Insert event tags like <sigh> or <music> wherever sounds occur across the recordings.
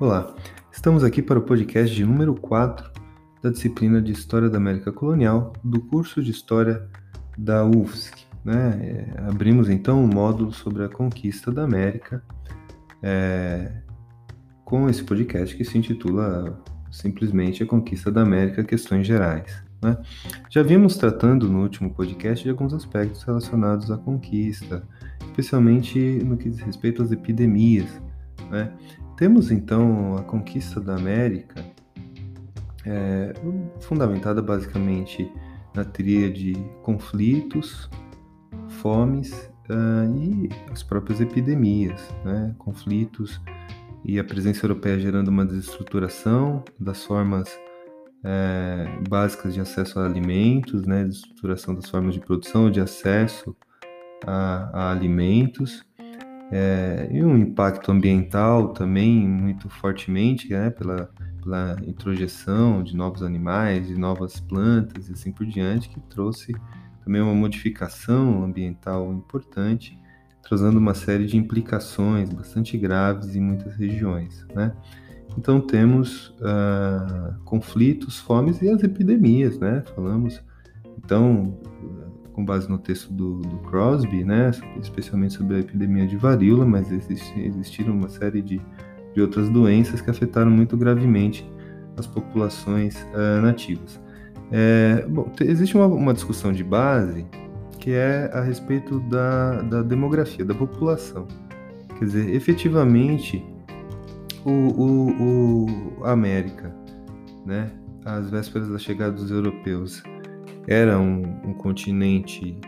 Olá, estamos aqui para o podcast de número 4 da disciplina de História da América Colonial do curso de História da UFSC. Né? É, abrimos então um módulo sobre a conquista da América é, com esse podcast que se intitula simplesmente A Conquista da América Questões Gerais. Né? Já vimos tratando no último podcast de alguns aspectos relacionados à conquista, especialmente no que diz respeito às epidemias. Né? Temos então a conquista da América, é, fundamentada basicamente na tríade de conflitos, fomes uh, e as próprias epidemias, né? conflitos e a presença europeia gerando uma desestruturação das formas é, básicas de acesso a alimentos, né? desestruturação das formas de produção, de acesso a, a alimentos, é, e um impacto ambiental também muito fortemente, né, pela, pela introjeção de novos animais, de novas plantas e assim por diante, que trouxe também uma modificação ambiental importante, trazendo uma série de implicações bastante graves em muitas regiões, né? Então temos uh, conflitos, fomes e as epidemias, né? Falamos, então com base no texto do, do Crosby, né, especialmente sobre a epidemia de varíola, mas existiram uma série de, de outras doenças que afetaram muito gravemente as populações uh, nativas. É, bom, existe uma, uma, discussão de base que é a respeito da, da demografia, da população. Quer dizer, efetivamente, o, o, o a América, né, às vésperas da chegada dos europeus, era um, um continente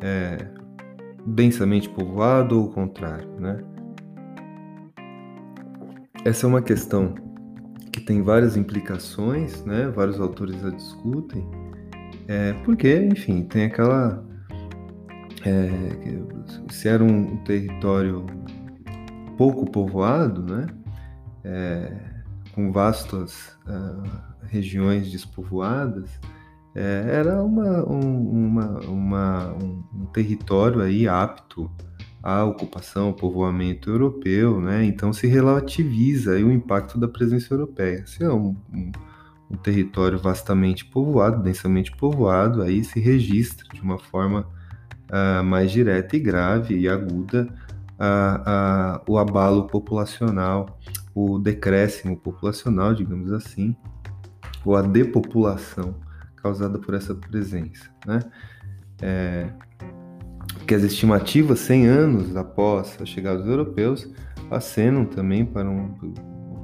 é, densamente povoado ou o contrário, né? Essa é uma questão que tem várias implicações, né? Vários autores a discutem, é, porque, enfim, tem aquela é, se era um território pouco povoado, né? É, com vastas uh, regiões despovoadas, é, era uma, um, uma, uma, um, território aí apto à ocupação, ao povoamento europeu, né? Então se relativiza o impacto da presença europeia. Se é um, um, um território vastamente povoado, densamente povoado, aí se registra de uma forma uh, mais direta e grave e aguda uh, uh, o abalo populacional, o decréscimo populacional, digamos assim, ou a depopulação causada por essa presença, né? É, que as estimativas 100 anos após a chegada dos europeus acenam também para um,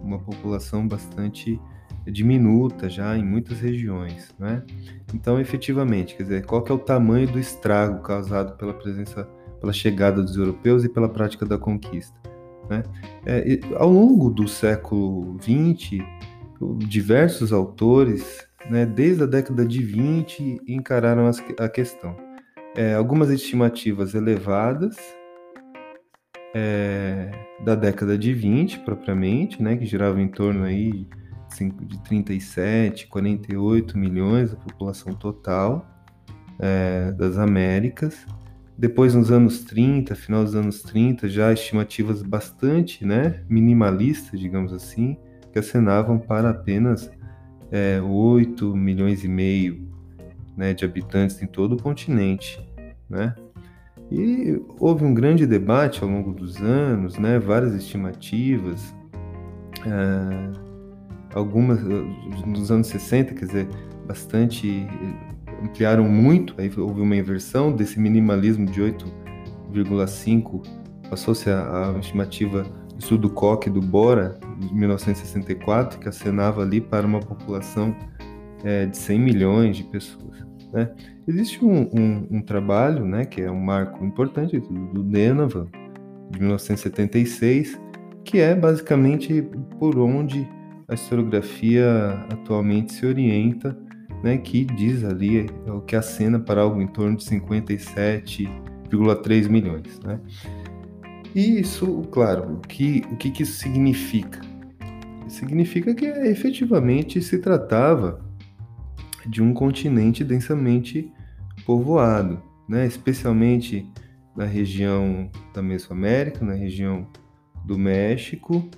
uma população bastante diminuta já em muitas regiões, né? Então, efetivamente, quer dizer, qual que é o tamanho do estrago causado pela presença, pela chegada dos europeus e pela prática da conquista, né? É, ao longo do século XX, diversos autores né, desde a década de 20 encararam a questão. É, algumas estimativas elevadas é, da década de 20 propriamente, né, que giravam em torno aí de 37, 48 milhões da população total é, das Américas. Depois, nos anos 30, final dos anos 30, já estimativas bastante né, minimalistas, digamos assim, que acenavam para apenas é, 8 milhões e meio né, de habitantes em todo o continente, né? E houve um grande debate ao longo dos anos, né, várias estimativas, é, algumas nos anos 60, quer dizer, bastante ampliaram muito, aí houve uma inversão desse minimalismo de 8,5 passou-se a, a estimativa estudo Koch do Bora, de 1964, que acenava ali para uma população é, de 100 milhões de pessoas. Né? Existe um, um, um, trabalho, né, que é um marco importante do, do Denova, de 1976, que é basicamente por onde a historiografia atualmente se orienta, né, que diz ali é o que acena para algo em torno de 57,3 milhões. Né? E isso, claro, o que, o que, isso significa? Significa que efetivamente se tratava de um continente densamente povoado, né? especialmente na região da Mesoamérica, na região do México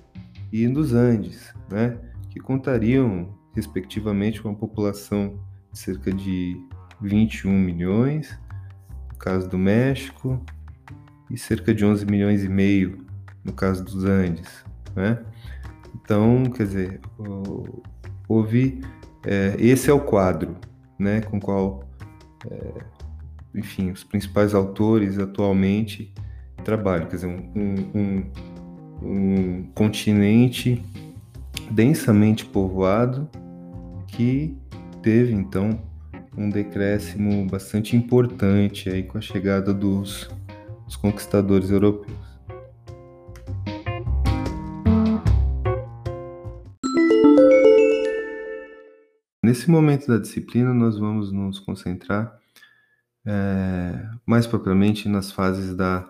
e dos Andes, né, que contariam, respectivamente, uma população de cerca de 21 milhões, no caso do México, e cerca de 11 milhões e meio no caso dos Andes, né? Então, quer dizer, houve é, esse é o quadro, né, com qual, é, enfim, os principais autores atualmente trabalham, quer dizer, um, um, um continente densamente povoado que teve então um decréscimo bastante importante aí com a chegada dos, dos conquistadores europeus. Nesse momento da disciplina, nós vamos nos concentrar é, mais propriamente nas fases da,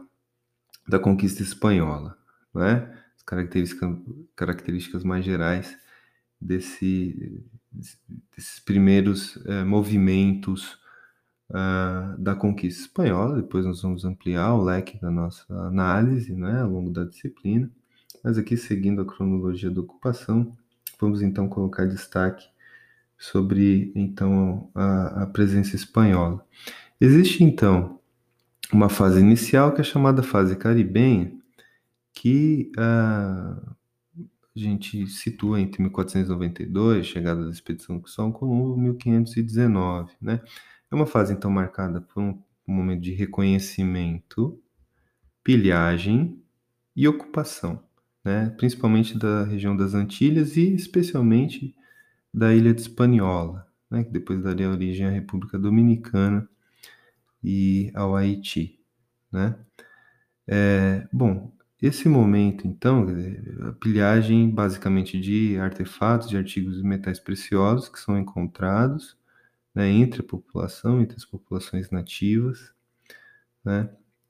da conquista espanhola, né? as características, características mais gerais desse, desses primeiros é, movimentos uh, da conquista espanhola. Depois nós vamos ampliar o leque da nossa análise né, ao longo da disciplina, mas aqui seguindo a cronologia da ocupação, vamos então colocar destaque sobre então a, a presença espanhola. Existe então uma fase inicial que é chamada fase caribenha, que uh, a gente situa entre 1492, chegada da expedição de São Colombo, 1519, né? É uma fase então marcada por um, momento de reconhecimento, pilhagem e ocupação, né? Principalmente da região das Antilhas e especialmente da ilha de Hispaniola, né, que depois daria origem à República Dominicana e ao Haiti. Né? É, bom, esse momento, então, a pilhagem basicamente de artefatos, de artigos e metais preciosos que são encontrados né, entre a população, entre as populações nativas. Né?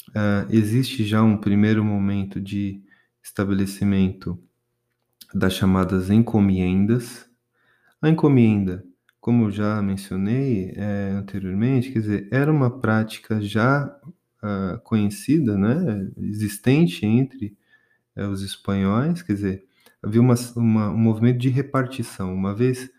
Uh, existe já um primeiro momento de estabelecimento das chamadas encomiendas, a encomenda, como já mencionei é, anteriormente, quer dizer, era uma prática já uh, conhecida, né, existente entre uh, os espanhóis, quer dizer, havia uma, uma, um movimento de repartição. Uma vez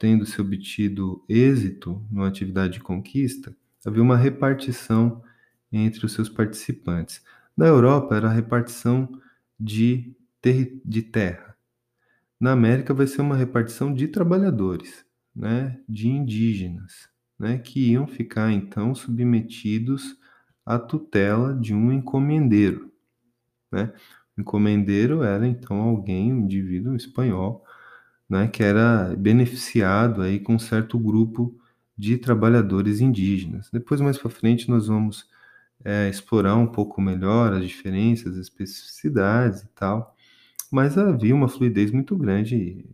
uh, tendo se obtido êxito numa atividade de conquista, havia uma repartição entre os seus participantes. Na Europa, era a repartição de, ter de terra. Na América vai ser uma repartição de trabalhadores, né, de indígenas, né, que iam ficar então submetidos à tutela de um encomendeiro, né? O encomendeiro era então alguém, um indivíduo espanhol, né, que era beneficiado aí com um certo grupo de trabalhadores indígenas. Depois mais para frente nós vamos é, explorar um pouco melhor as diferenças, as especificidades e tal mas havia uma fluidez muito grande,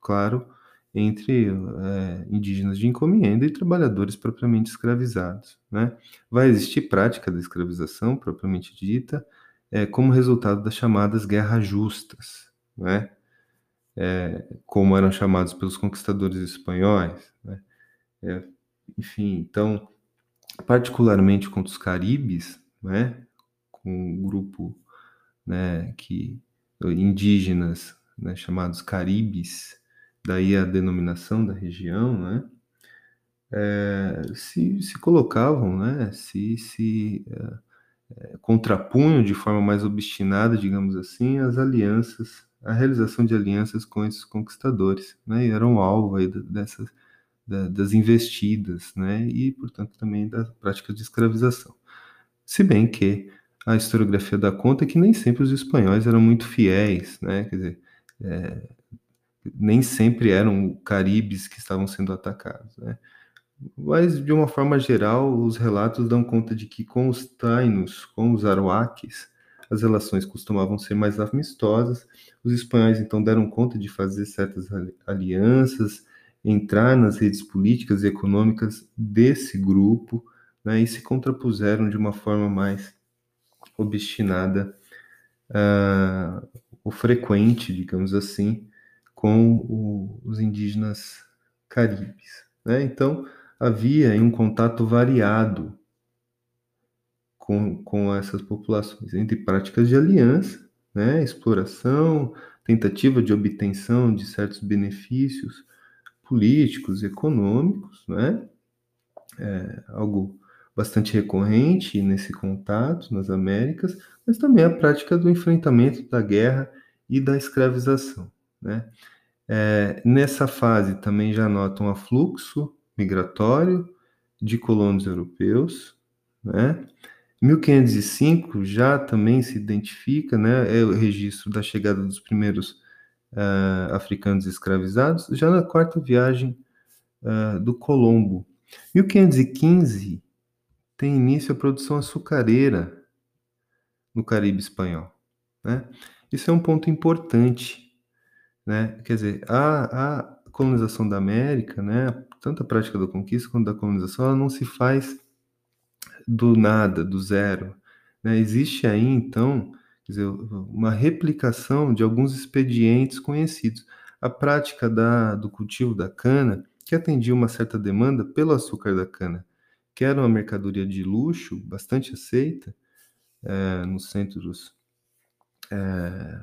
claro, entre é, indígenas de encomenda e trabalhadores propriamente escravizados. Né? Vai existir prática da escravização propriamente dita, é, como resultado das chamadas guerras justas, né? É, como eram chamados pelos conquistadores espanhóis. Né? É, enfim, então, particularmente contra os caribes, né? com um grupo né, que indígenas, né, chamados caribes, daí a denominação da região, né, é, se, se colocavam, né, se, se é, é, contrapunham de forma mais obstinada, digamos assim, as alianças, a realização de alianças com esses conquistadores, né, e eram alvo aí dessas, das investidas, né, e, portanto, também da prática de escravização. Se bem que a historiografia dá conta que nem sempre os espanhóis eram muito fiéis, né? Quer dizer, é, nem sempre eram caribes que estavam sendo atacados, né? Mas, de uma forma geral, os relatos dão conta de que com os tainos, com os aruaques, as relações costumavam ser mais amistosas. Os espanhóis, então, deram conta de fazer certas alianças, entrar nas redes políticas e econômicas desse grupo, né, e se contrapuseram de uma forma mais obstinada uh, o frequente, digamos assim, com o, os indígenas caribes. Né? Então, havia um contato variado com, com essas populações, entre práticas de aliança, né? Exploração, tentativa de obtenção de certos benefícios políticos, econômicos, né? É algo bastante recorrente nesse contato nas Américas, mas também a prática do enfrentamento da guerra e da escravização, né? É, nessa fase também já nota um afluxo migratório de colonos europeus, né? 1505 já também se identifica, né? É o registro da chegada dos primeiros uh, africanos escravizados, já na quarta viagem uh, do Colombo. 1515 tem início a produção açucareira no Caribe espanhol, né? Isso é um ponto importante né? Quer dizer, a, a colonização da América, né, tanto a prática da conquista quanto da colonização, ela não se faz do nada, do zero. Né? Existe aí, então, dizer, uma replicação de alguns expedientes conhecidos. A prática da, do cultivo da cana, que atendia uma certa demanda pelo açúcar da cana, que era uma mercadoria de luxo bastante aceita é, nos centros é,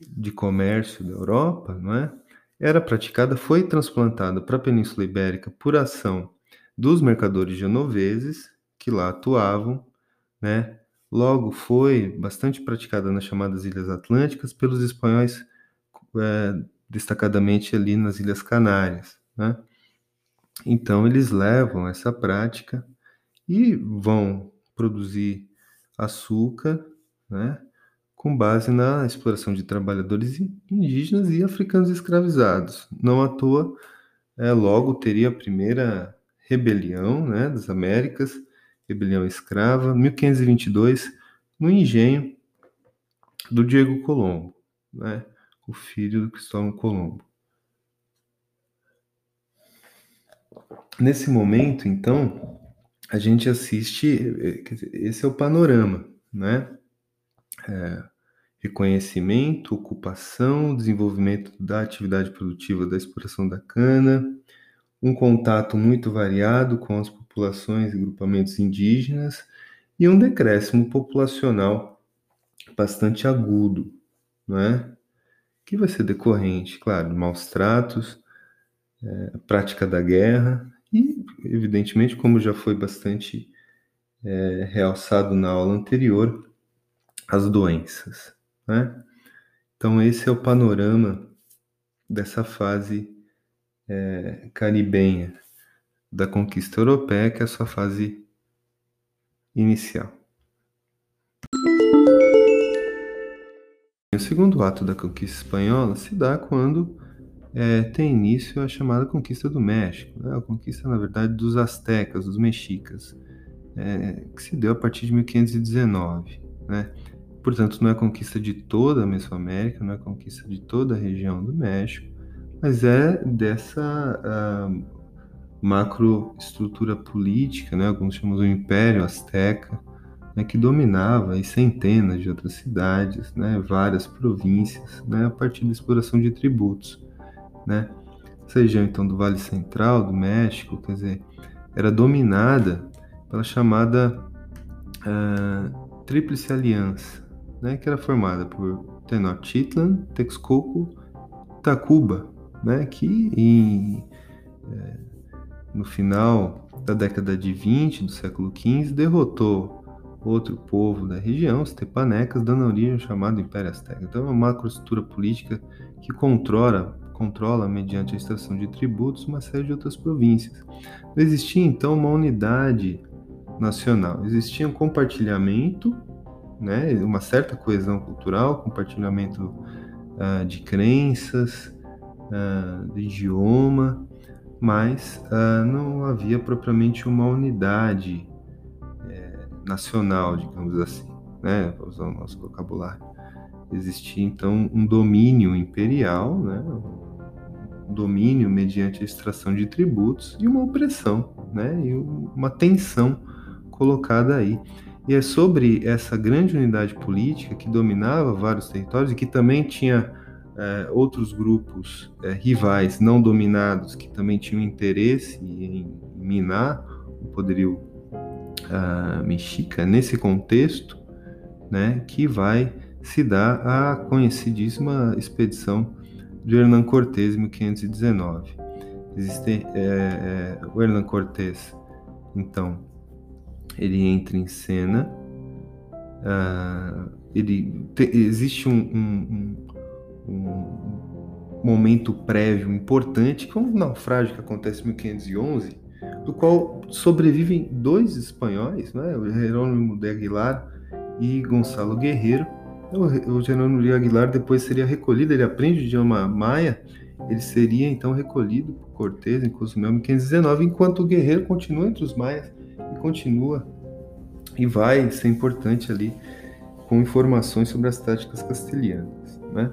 de comércio da Europa, não é? Era praticada, foi transplantada para a Península Ibérica por ação dos mercadores genoveses que lá atuavam, né? Logo foi bastante praticada nas chamadas Ilhas Atlânticas pelos espanhóis, é, destacadamente ali nas Ilhas Canárias, né? Então eles levam essa prática e vão produzir açúcar, né? com base na exploração de trabalhadores indígenas e africanos escravizados. Não à toa, é, logo teria a primeira rebelião né, das Américas, rebelião escrava, 1522, no engenho do Diego Colombo, né, o filho do Cristóvão Colombo. Nesse momento, então, a gente assiste, eh, esse é o panorama, né? É, reconhecimento, ocupação, desenvolvimento da atividade produtiva da exploração da cana, um contato muito variado com as populações e grupamentos indígenas e um decréscimo populacional bastante agudo, não é? Que vai ser decorrente, claro, maus tratos, é, prática da guerra e, evidentemente, como já foi bastante é, realçado na aula anterior, as doenças. Né? Então, esse é o panorama dessa fase é, caribenha da conquista europeia, que é a sua fase inicial. O segundo ato da conquista espanhola se dá quando é, tem início a chamada conquista do México, né? a conquista, na verdade, dos astecas, dos mexicas, é, que se deu a partir de 1519. Né? Portanto, não é conquista de toda a Mesoamérica, não é conquista de toda a região do México, mas é dessa uh, macroestrutura política, né, alguns chamam do Império Azteca, né, que dominava aí centenas de outras cidades, né, várias províncias, né, a partir da exploração de tributos. Né. Essa região, então, do Vale Central do México, quer dizer, era dominada pela chamada uh, Tríplice Aliança, né, que era formada por Tenochtitlan, Texcoco, Tacuba, né, que em, é, no final da década de 20 do século XV derrotou outro povo da região, os Tepanecas, dando origem ao chamado Império Azteca. Então é uma macroestrutura política que controla, controla, mediante a extração de tributos, uma série de outras províncias. Não existia então uma unidade nacional, existia um compartilhamento né, uma certa coesão cultural, compartilhamento uh, de crenças, uh, idioma, mas uh, não havia propriamente uma unidade é, nacional, digamos assim, né, para usar o nosso vocabulário. Existia então um domínio imperial, né, um domínio mediante a extração de tributos e uma opressão, né, e uma tensão colocada aí. E é sobre essa grande unidade política que dominava vários territórios e que também tinha é, outros grupos é, rivais não dominados que também tinham interesse em minar o poderio uh, mexica nesse contexto, né, que vai se dá a conhecidíssima expedição de Hernán Cortés em 1519. Existe é, é, o Hernán Cortés, então, ele entra em cena. Uh, ele te, existe um, um, um, um, momento prévio importante, que é um naufrágio que acontece em 1511, do qual sobrevivem dois espanhóis, né, o Jerônimo de Aguilar e Gonçalo Guerreiro. O, Jerônimo de Aguilar depois seria recolhido, ele aprende o idioma maia, ele seria então recolhido por Cortés em Cozumel em 1519, enquanto o Guerreiro continua entre os maias e continua e vai ser importante ali com informações sobre as táticas castelhanas, né?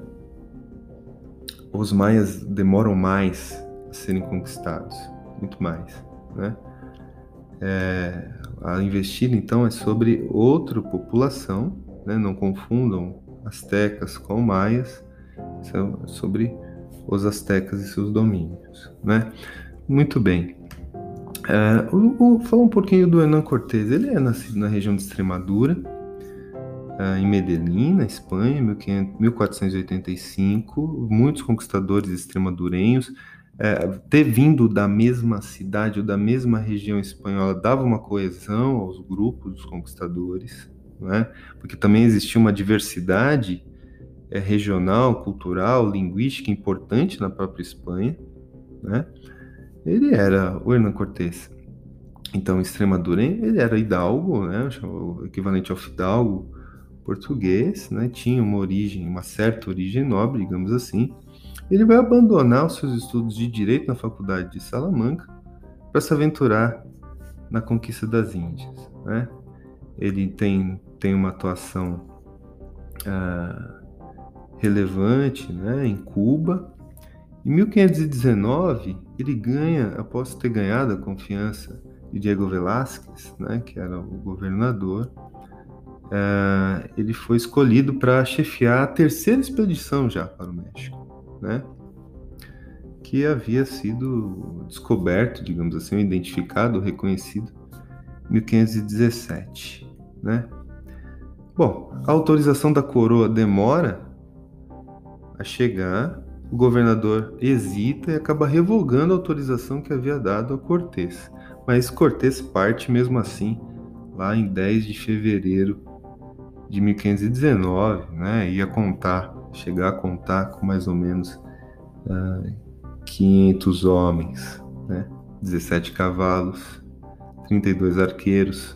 Os maias demoram mais a serem conquistados, muito mais, né? É, a investida então é sobre outra população, né? Não confundam astecas com maias, são sobre os astecas e seus domínios, né? Muito bem. É, vou falar um pouquinho do Hernán Cortés. Ele é nascido na região de Extremadura, é, em Medellín, na Espanha, 1485. Muitos conquistadores extremadurenhos, é, ter vindo da mesma cidade ou da mesma região espanhola dava uma coesão aos grupos dos conquistadores, né? porque também existia uma diversidade é, regional, cultural, linguística importante na própria Espanha. Né? Ele era o Hernán Cortés. Então, Extremadura, ele era hidalgo, né? o equivalente ao fidalgo português, né? tinha uma origem, uma certa origem nobre, digamos assim. Ele vai abandonar os seus estudos de direito na faculdade de Salamanca para se aventurar na conquista das Índias. Né? Ele tem, tem uma atuação ah, relevante né, em Cuba, em 1519, ele ganha, após ter ganhado a confiança de Diego Velázquez, né, que era o governador, uh, ele foi escolhido para chefiar a terceira expedição já para o México, né, que havia sido descoberto, digamos assim, identificado, reconhecido em 1517. Né? Bom, a autorização da coroa demora a chegar o governador hesita e acaba revogando a autorização que havia dado a Cortés. Mas Cortés parte mesmo assim lá em 10 de fevereiro de 1519, né? Ia contar, chegar a contar com mais ou menos uh, ah, 500 homens, né? 17 cavalos, 32 arqueiros,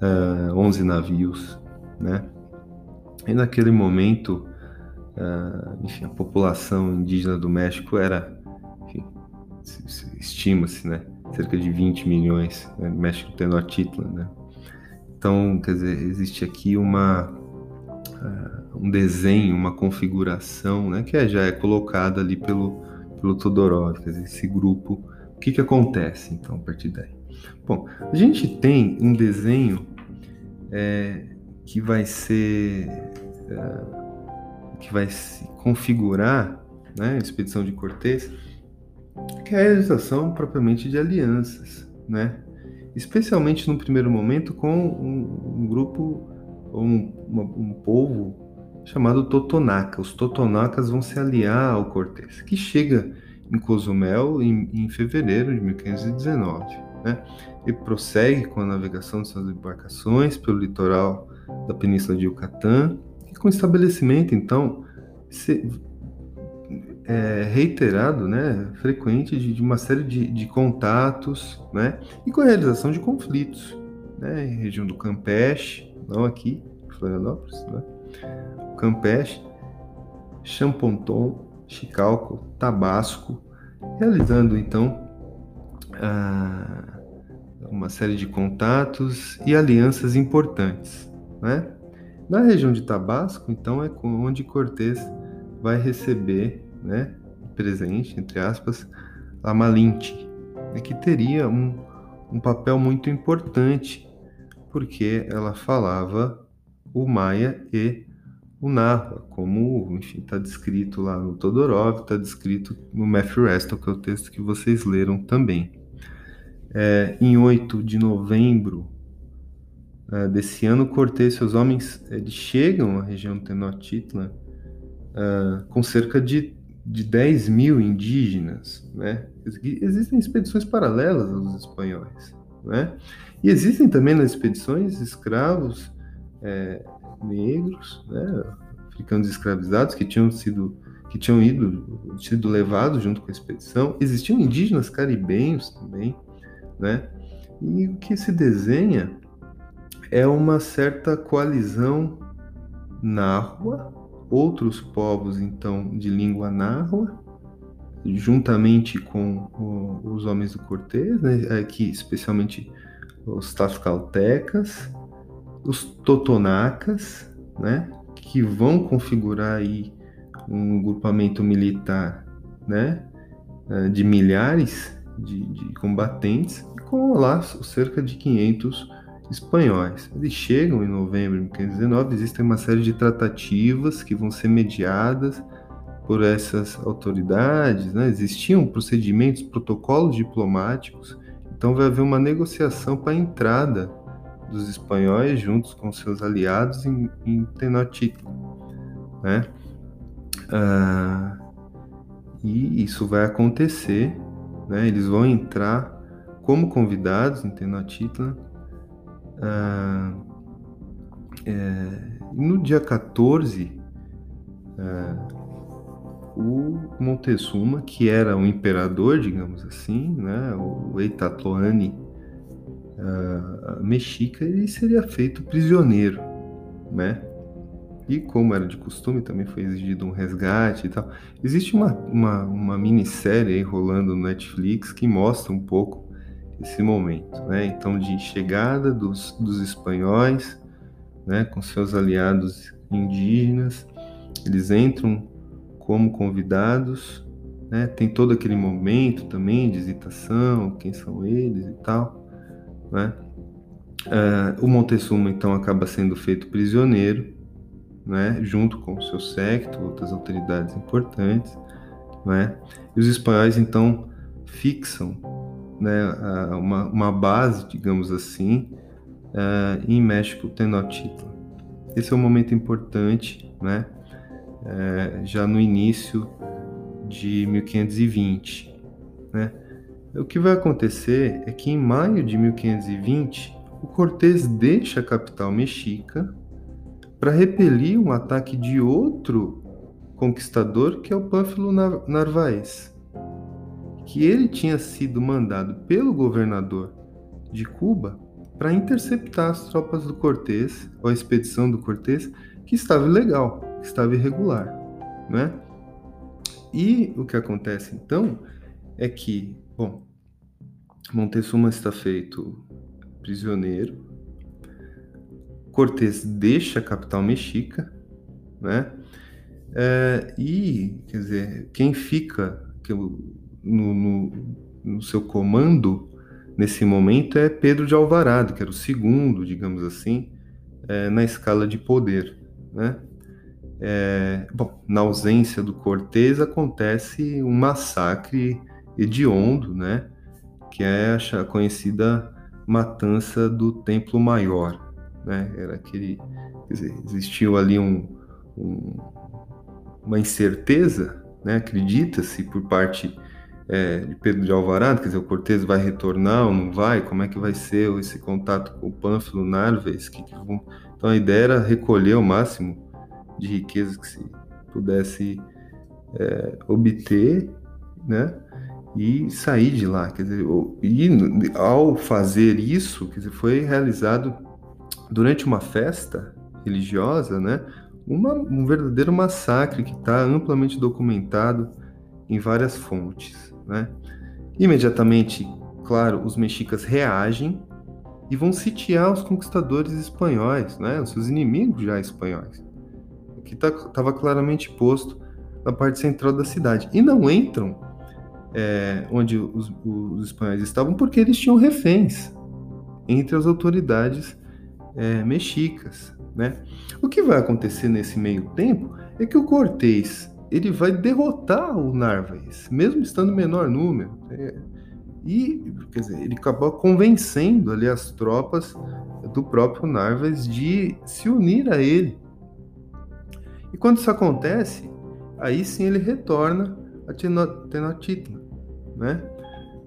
uh, ah, 11 navios, né? E naquele momento Uh, enfim, a população indígena do México era, estima-se, né, cerca de 20 milhões, né, México Tenochtitlan, né. Então, quer dizer, existe aqui uma uh, um desenho, uma configuração, né, que é, já é colocada ali pelo pelo Todorov, quer dizer, esse grupo. O que que acontece então a partir daí? Bom, a gente tem um desenho é, que vai ser uh, que vai se configurar, né, expedição de Cortés, que é a realização propriamente de alianças, né? Especialmente no primeiro momento com um, um grupo, um, uma, um povo chamado Totonaca. Os Totonacas vão se aliar ao Cortés, que chega em Cozumel em, em fevereiro de 1519. Né? E prossegue com a navegação de suas embarcações pelo litoral da Península de Yucatán com o estabelecimento, então, se, é, reiterado, né, frequente de, de uma série de, de, contatos, né, e com a realização de conflitos, né, em região do Campeche, não aqui, Florianópolis, né, Campeche, Champonton, Chicalco, Tabasco, realizando então uma série de contatos e alianças importantes, né? Na região de Tabasco, então, é onde Cortés vai receber, né, presente, entre aspas, a né, que teria um, um papel muito importante, porque ela falava o maia e o Nahua, como está descrito lá no Todorov, está descrito no Matthew Reston, que é o texto que vocês leram também. É, em 8 de novembro uh, desse ano, Cortés e seus homens eles chegam à região Tenochtitlan uh, com cerca de, de 10 mil indígenas. Né? Existem expedições paralelas aos espanhóis. Né? E existem também nas expedições escravos é, negros, né? africanos escravizados que tinham sido que tinham ido sido levados junto com a expedição. Existiam indígenas caribenhos também, né? E o que se desenha é uma certa coalizão nárrua, outros povos então de língua nárrua, juntamente com o, os homens do Cortês, né, aqui especialmente os tafcaltecas, os totonacas, né, que vão configurar aí um grupamento militar, né, eh, de milhares de, de combatentes, com lá cerca de 500 espanhóis. Eles chegam em novembro de 1519, existem uma série de tratativas que vão ser mediadas por essas autoridades, né? existiam procedimentos, protocolos diplomáticos, então vai haver uma negociação para a entrada dos espanhóis juntos com seus aliados em, em Tenochtitlan, né? Ah, e isso vai acontecer, né? Eles vão entrar como convidados em Tenochtitlan. Ah, é, no dia 14, ah, o Montezuma, que era um imperador, digamos assim, né, o Eitatloani uh, mexica, ele seria feito prisioneiro, né? E como era de costume, também foi exigido um resgate e tal. Existe uma, uma, uma minissérie aí rolando no Netflix que mostra um pouco esse momento, né? Então, de chegada dos, dos espanhóis, né, com seus aliados indígenas, eles entram como convidados, né? Tem todo aquele momento também de hesitação, quem são eles e tal, né? Uh, o Montezuma então acaba sendo feito prisioneiro né, junto com o seu séquito, outras autoridades importantes, né, e os espanhóis então fixam né, uma, uma base, digamos assim, uh, em México Tenochtitlan. Esse é um momento importante, né, uh, já no início de 1520, né. O que vai acontecer é que em maio de 1520 o Cortés deixa a capital mexica para repelir um ataque de outro conquistador, que é o Pânfilo Narvaez, que ele tinha sido mandado pelo governador de Cuba para interceptar as tropas do Cortés, ou a expedição do Cortés, que estava ilegal, que estava irregular, né? E o que acontece então é que, bom, Montezuma está feito prisioneiro, Cortés deixa a capital mexica, né? É, e, quer dizer, quem fica no, no, no, seu comando nesse momento é Pedro de Alvarado, que era o segundo, digamos assim, é, na escala de poder, né? É, bom, na ausência do Cortés acontece um massacre hediondo, né? Que é a conhecida matança do Templo Maior, né? Era aquele, dizer, existiu ali um, um, uma incerteza, né? Acredita-se por parte é, de Pedro de Alvarado, quer dizer, o Cortes vai retornar ou não vai? Como é que vai ser esse contato com o Pânfilo Narves? Que, que vão... Então a ideia era recolher o máximo de riqueza que se pudesse é, obter, né? E sair de lá, quer dizer, e ao fazer isso, quer dizer, foi realizado durante uma festa religiosa, né, uma, um verdadeiro massacre que está amplamente documentado em várias fontes. Né? Imediatamente, claro, os mexicas reagem e vão sitiar os conquistadores espanhóis, né, os seus inimigos já espanhóis, que estava tá, claramente posto na parte central da cidade. E não entram é, onde os, os espanhóis estavam porque eles tinham reféns entre as autoridades é, mexicas, né? O que vai acontecer nesse meio tempo é que o Cortés ele vai derrotar o Narvaez, mesmo estando menor número. É, E, quer dizer, ele acabou convencendo ali as tropas do próprio Narvaez de se unir a ele. E quando isso acontece, aí sim ele retorna a Tenochtitlan, né?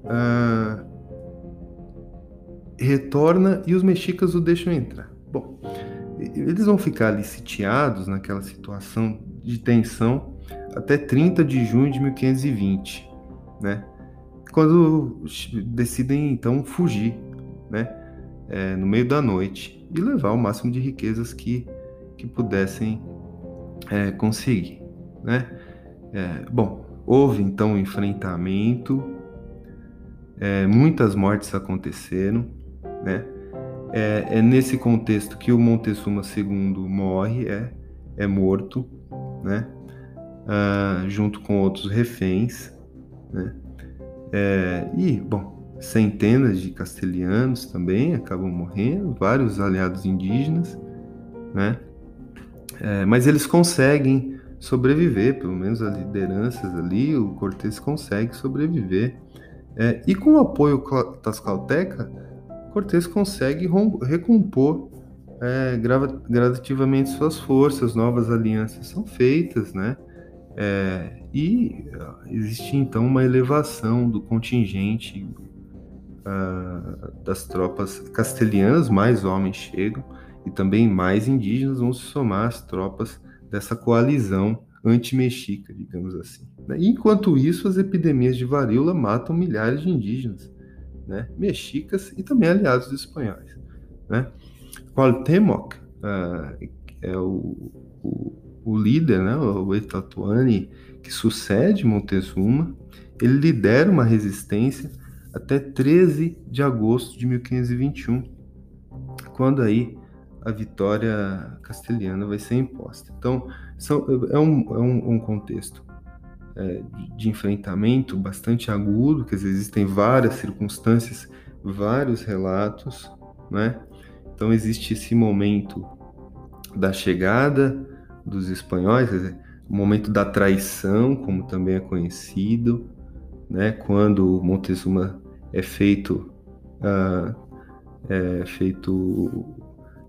Ah, retorna e os mexicas o deixam entrar. Bom, eles vão ficar ali sitiados naquela situação de tensão até 30 de junho de 1520, né? Quando decidem então fugir, né? É, no meio da noite e levar o máximo de riquezas que, que pudessem é, conseguir, né? É, bom, houve então um enfrentamento, é, muitas mortes aconteceram, né? É, é, nesse contexto que o Montezuma II morre, é, é morto, né? Ah, junto com outros reféns, né? É, e, bom, centenas de castelhanos também acabam morrendo, vários aliados indígenas, né? É, mas eles conseguem sobreviver, pelo menos as lideranças ali, o Cortés consegue sobreviver. É, e com o apoio tascalteca, Cortés consegue recompor é, gradativamente suas forças, novas alianças são feitas, né? É, e existe então uma elevação do contingente uh, das tropas castelhanas, mais homens chegam e também mais indígenas vão se somar às tropas dessa coalizão anti-mexica, digamos assim. Né? enquanto isso, as epidemias de varíola matam milhares de indígenas né, mexicas e também aliados dos espanhóis. Né? Cuauhtémoc uh, é o, o, o, líder, né, o Etatuani, que sucede Montezuma, ele lidera uma resistência até 13 de agosto de 1521, quando aí a vitória castelhana vai ser imposta. Então, são, é, um, é um, um contexto é, de enfrentamento bastante agudo, dizer, existem várias circunstâncias, vários relatos, né? Então existe esse momento da chegada dos espanhóis, o momento da traição, como também é conhecido, né? Quando Montezuma é feito uh, é feito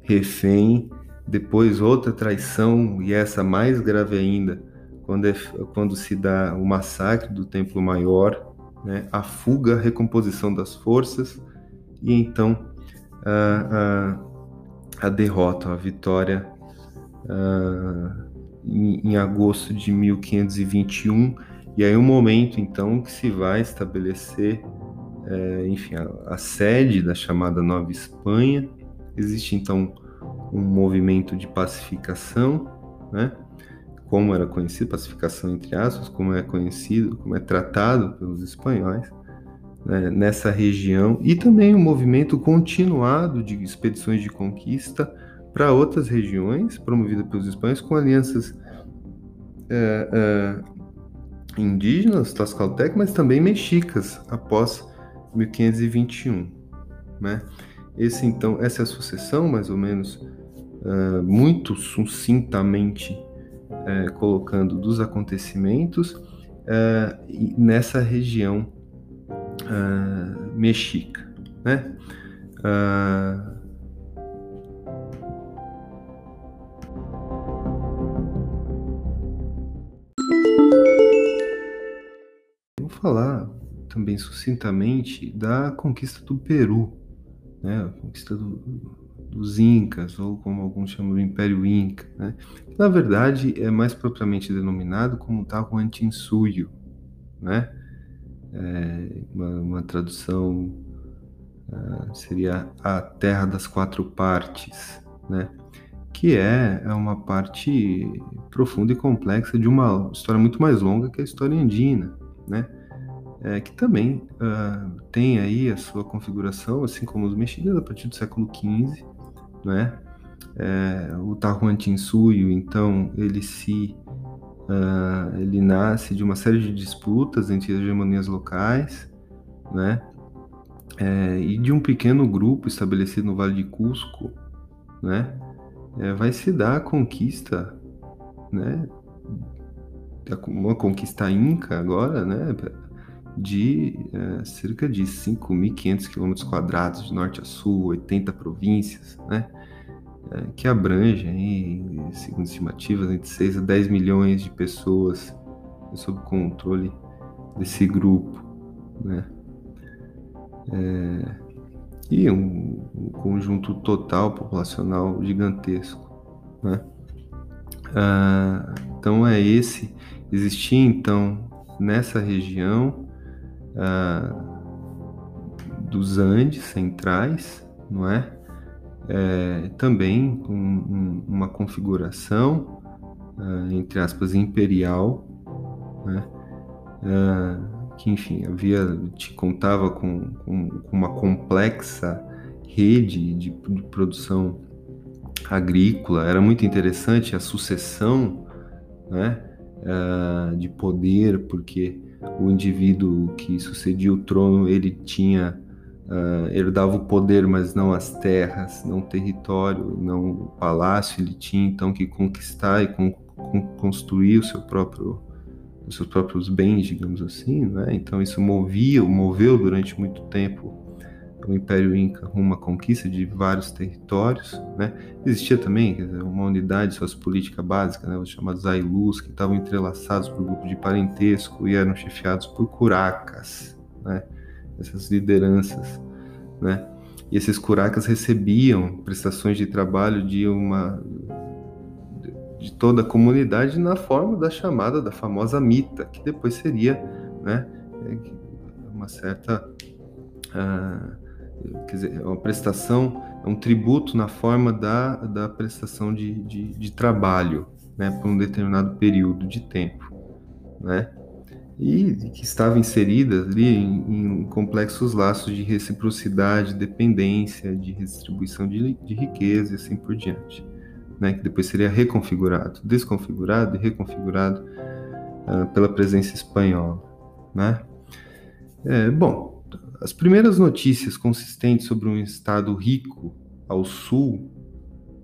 refém, depois outra traição e essa mais grave ainda quando, é, quando se dá o massacre do Templo Maior, né, a fuga, a recomposição das forças e então a, a, a derrota, a vitória a, em, em, agosto de 1521 e aí o um. Momento então que se vai estabelecer é, enfim a, a sede da chamada Nova Espanha. Existe então um movimento de pacificação, né? como era conhecido, pacificação entre aspas, como é conhecido, como é tratado pelos espanhóis né, nessa região, e também um movimento continuado de expedições de conquista para outras regiões, promovida pelos espanhóis, com alianças é, é, indígenas, Tlaxcaltec, mas também mexicas, após 1521. Né? Esse, então, essa é a sucessão, mais ou menos, uh, muito sucintamente é, colocando dos acontecimentos é, nessa região é, mexica, né? É, falar também sucintamente da conquista do Peru, né? A conquista do, dos Incas, ou como alguns chamam do Império Inca, né? na verdade é mais propriamente denominado como Tahuantinsuyo, né? É uma, uma, tradução uh, seria a Terra das Quatro Partes, né? que é, é uma parte profunda e complexa de uma história muito mais longa que a história andina, né? É, que também uh, tem aí a sua configuração, assim como os mexicanos, a partir do século XV, né? É, o Tahuantinsuyo, então, ele se uh, ele nasce de uma série de disputas entre as hegemonias locais, né? É, e de um pequeno grupo estabelecido no Vale de Cusco, né? É, vai se dar a conquista, né? Uma conquista inca agora, né? De é, cerca de 5.500 quilômetros quadrados, de norte a sul, 80 províncias, né? É, que abrangem, segundo estimativas, entre 6 a 10 milhões de pessoas sob controle desse grupo, né? É, e um, um, conjunto total populacional gigantesco, né? Ah, então é esse, existia então nessa região ah, dos Andes centrais, não é? é também com um, uma configuração, ah, entre aspas, imperial, né? Ah, que enfim havia te contava com, com, com uma complexa rede de, de, produção agrícola era muito interessante a sucessão né, de poder porque o indivíduo que sucedia o trono ele tinha uh, herdava o poder mas não as terras não o território não o palácio ele tinha então que conquistar e con construir o seu próprio os seus próprios bens digamos assim né? então isso movia moveu durante muito tempo o Império Inca rumo à conquista de vários territórios, né? Existia também uma unidade sociopolítica básica, né? os chamados Ailus, que estavam entrelaçados por grupos de parentesco e eram chefiados por curacas, né? Essas lideranças, né? E esses curacas recebiam prestações de trabalho de uma de toda a comunidade na forma da chamada da famosa mita, que depois seria, né, é, uma certa uh, quer dizer, é uma prestação, é um tributo na forma da, da prestação de, de, de trabalho, né, por um determinado período de tempo, né, e que estava inserida ali em, em, complexos laços de reciprocidade, dependência, de redistribuição de, de riqueza e assim por diante, né, que depois seria reconfigurado, desconfigurado e reconfigurado uh, pela presença espanhola, né. É, bom, as primeiras notícias consistentes sobre um estado rico ao sul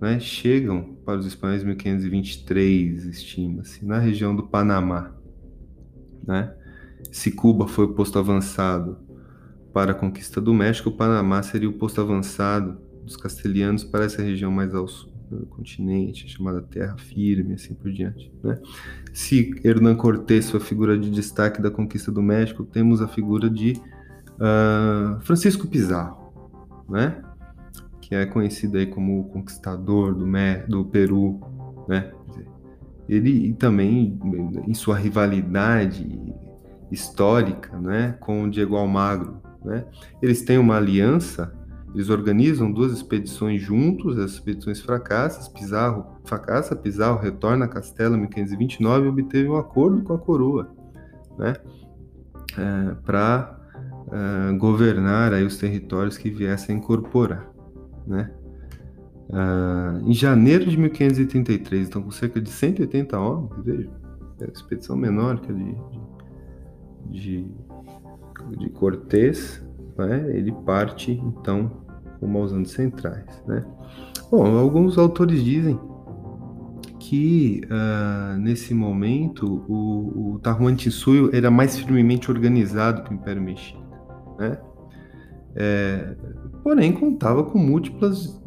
né, chegam para os espanhóis em 1523, estima-se, na região do Panamá. Né? Se Cuba foi o posto avançado para a conquista do México, o Panamá seria o posto avançado dos castelhanos para essa região mais ao sul do continente, chamada Terra Firme, assim por diante. Né? Se Hernán Cortés foi a figura de destaque da conquista do México, temos a figura de Uh, Francisco Pizarro, né? que é conhecido aí como o conquistador do, do Peru, né? Ele também, em sua rivalidade histórica, né, com Diego Almagro, né? Eles têm uma aliança, eles organizam duas expedições juntos, as expedições fracassam, Pizarro fracassa, Pizarro retorna a Castela em 1529 e obteve um acordo com a coroa, né? É, para uh, governar aí os territórios que viessem a incorporar, né? Uh, em janeiro de 1533, então com cerca de 180 homens, veja, é a expedição menor que a de, de, de, Cortés, né? ele parte então rumo aos Andes Centrais, né? Bom, alguns autores dizem que uh, nesse momento o, o era mais firmemente organizado que o Império Mexica né? É, porém, contava com múltiplas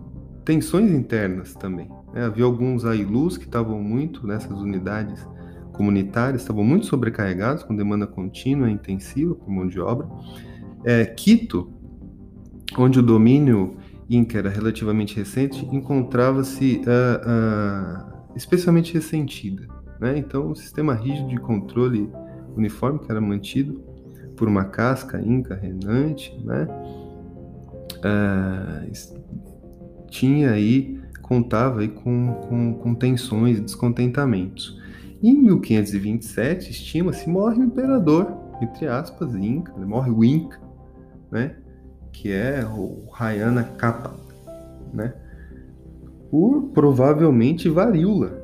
tensões internas também. Né? Havia alguns ailus que estavam muito nessas unidades comunitárias, estavam muito sobrecarregados, com demanda contínua e intensiva por mão de obra. É, Quito, onde o domínio Inca era relativamente recente, encontrava-se uh, uh, especialmente ressentida. Né? Então, o sistema rígido de controle uniforme que era mantido por uma casca inca renante, né? Ah, tinha aí, contava aí com, com, com tensões e descontentamentos. Em 1527, estima-se, morre o imperador, entre aspas, Inca, né? morre o Inca, né? que é o Rayana Kappa, né? por provavelmente varíola,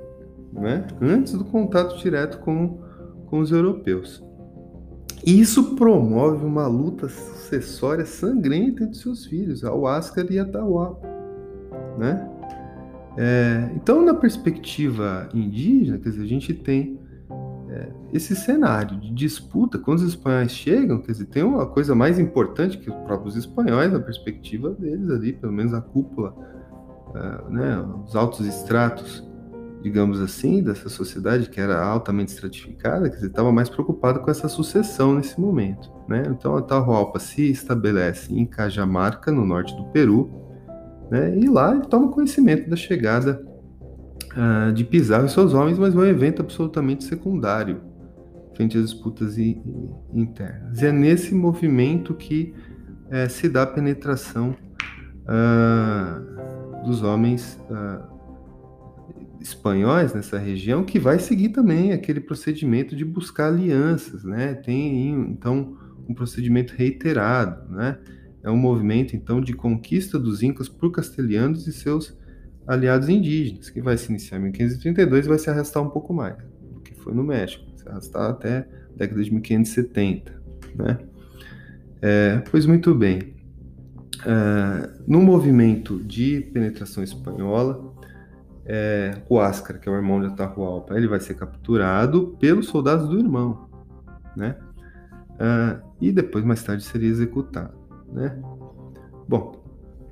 né? antes do contato direto com, com os europeus. Isso promove uma luta sucessória sangrenta entre seus filhos, Al-Ascar e Atahualpa, né? É, então, na perspectiva indígena, quer dizer, a gente tem é, esse cenário de disputa, quando os espanhóis chegam, quer dizer, tem uma coisa mais importante que os próprios espanhóis, na perspectiva deles ali, pelo menos a cúpula, uh, né, os altos estratos, digamos assim, dessa sociedade que era altamente estratificada, dizer, estava mais preocupado com essa sucessão nesse momento, né? Então a Atahualpa se estabelece em Cajamarca, no norte do Peru, né, e lá ele toma conhecimento da chegada uh, de Pizarro e seus homens, mas é um evento absolutamente secundário frente às disputas internas. E é nesse movimento que é, se dá a penetração uh, dos homens uh, espanhóis nessa região, que vai seguir também aquele procedimento de buscar alianças, né? Tem então um procedimento reiterado, né? É um movimento então de conquista dos incas por castelhanos e seus aliados indígenas, que vai se iniciar em 1532 e vai se arrastar um pouco mais do que foi no México se arrastar até a década de 1570, né? É, pois muito bem. É, no movimento de penetração espanhola, é, o Ascar, que é o irmão de Atahualpa, ele vai ser capturado pelos soldados do irmão, né? É, e depois, mais tarde, seria executado, né? Bom,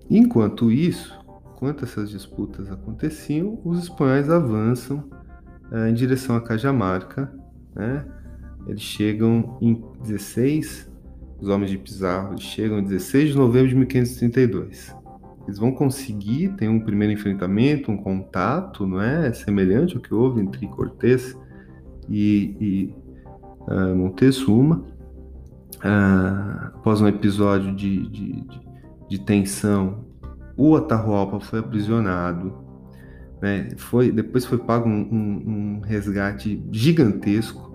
enquanto isso, enquanto essas disputas aconteciam, os espanhóis avançam é, em direção a Cajamarca, né? Eles chegam em 16, os homens de Pizarro chegam em 16 de novembro de 1532. Eles vão conseguir ter um primeiro enfrentamento, um contato, não é? Semelhante ao que houve entre Cortés e, e uh, Montezuma. Uh, após um episódio de, de, de, de tensão, o Atahualpa foi aprisionado né? Foi, depois foi pago um, um, um resgate gigantesco,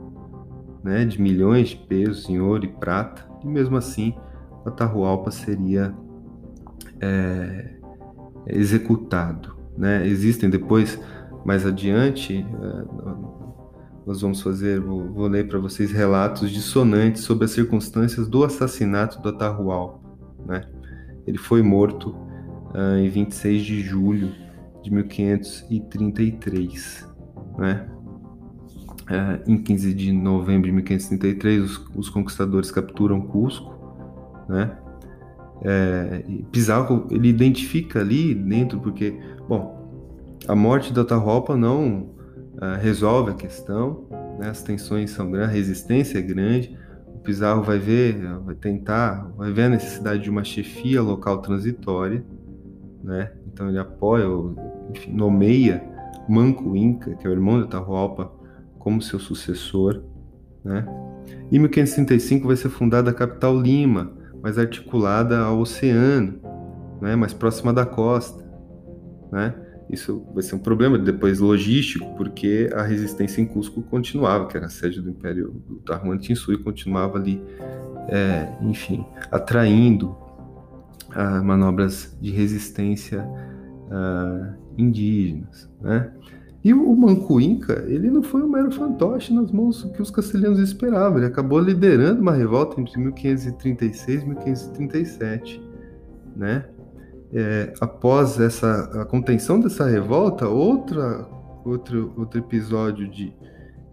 né? de milhões de pesos em ouro e prata, e mesmo assim o Atahualpa seria é, executado. Né? Existem depois, mais adiante, é, nós vamos fazer, vou, vou ler para vocês relatos dissonantes sobre as circunstâncias do assassinato do Atahualpa. Né? Ele foi morto uh, em 26 de julho de 1533, né? É, em 15 de novembro de 1533, os, os conquistadores capturam Cusco, né? É, Pizarro ele identifica ali dentro porque, bom, a morte da Atahualpa não uh, resolve a questão, né? as tensões são grandes, a resistência é grande. O Pizarro vai ver, vai tentar, vai ver a necessidade de uma chefia local transitória, né? Então ele apoia, enfim, nomeia Manco Inca, que é o irmão de Atahualpa, como seu sucessor, né? Em 1535 vai ser fundada a capital Lima, mais articulada ao oceano, né? Mais próxima da costa, né? Isso vai ser um problema depois logístico, porque a resistência em Cusco continuava, que era a sede do Império do continuava ali, é, enfim, atraindo uh, manobras de resistência uh, indígenas, né? E o Manco Inca, ele não foi um mero fantoche nas mãos que os castelhanos esperavam, ele acabou liderando uma revolta entre 1536 e 1537, né? É, após essa a contenção dessa revolta, outra, outro, outro episódio de,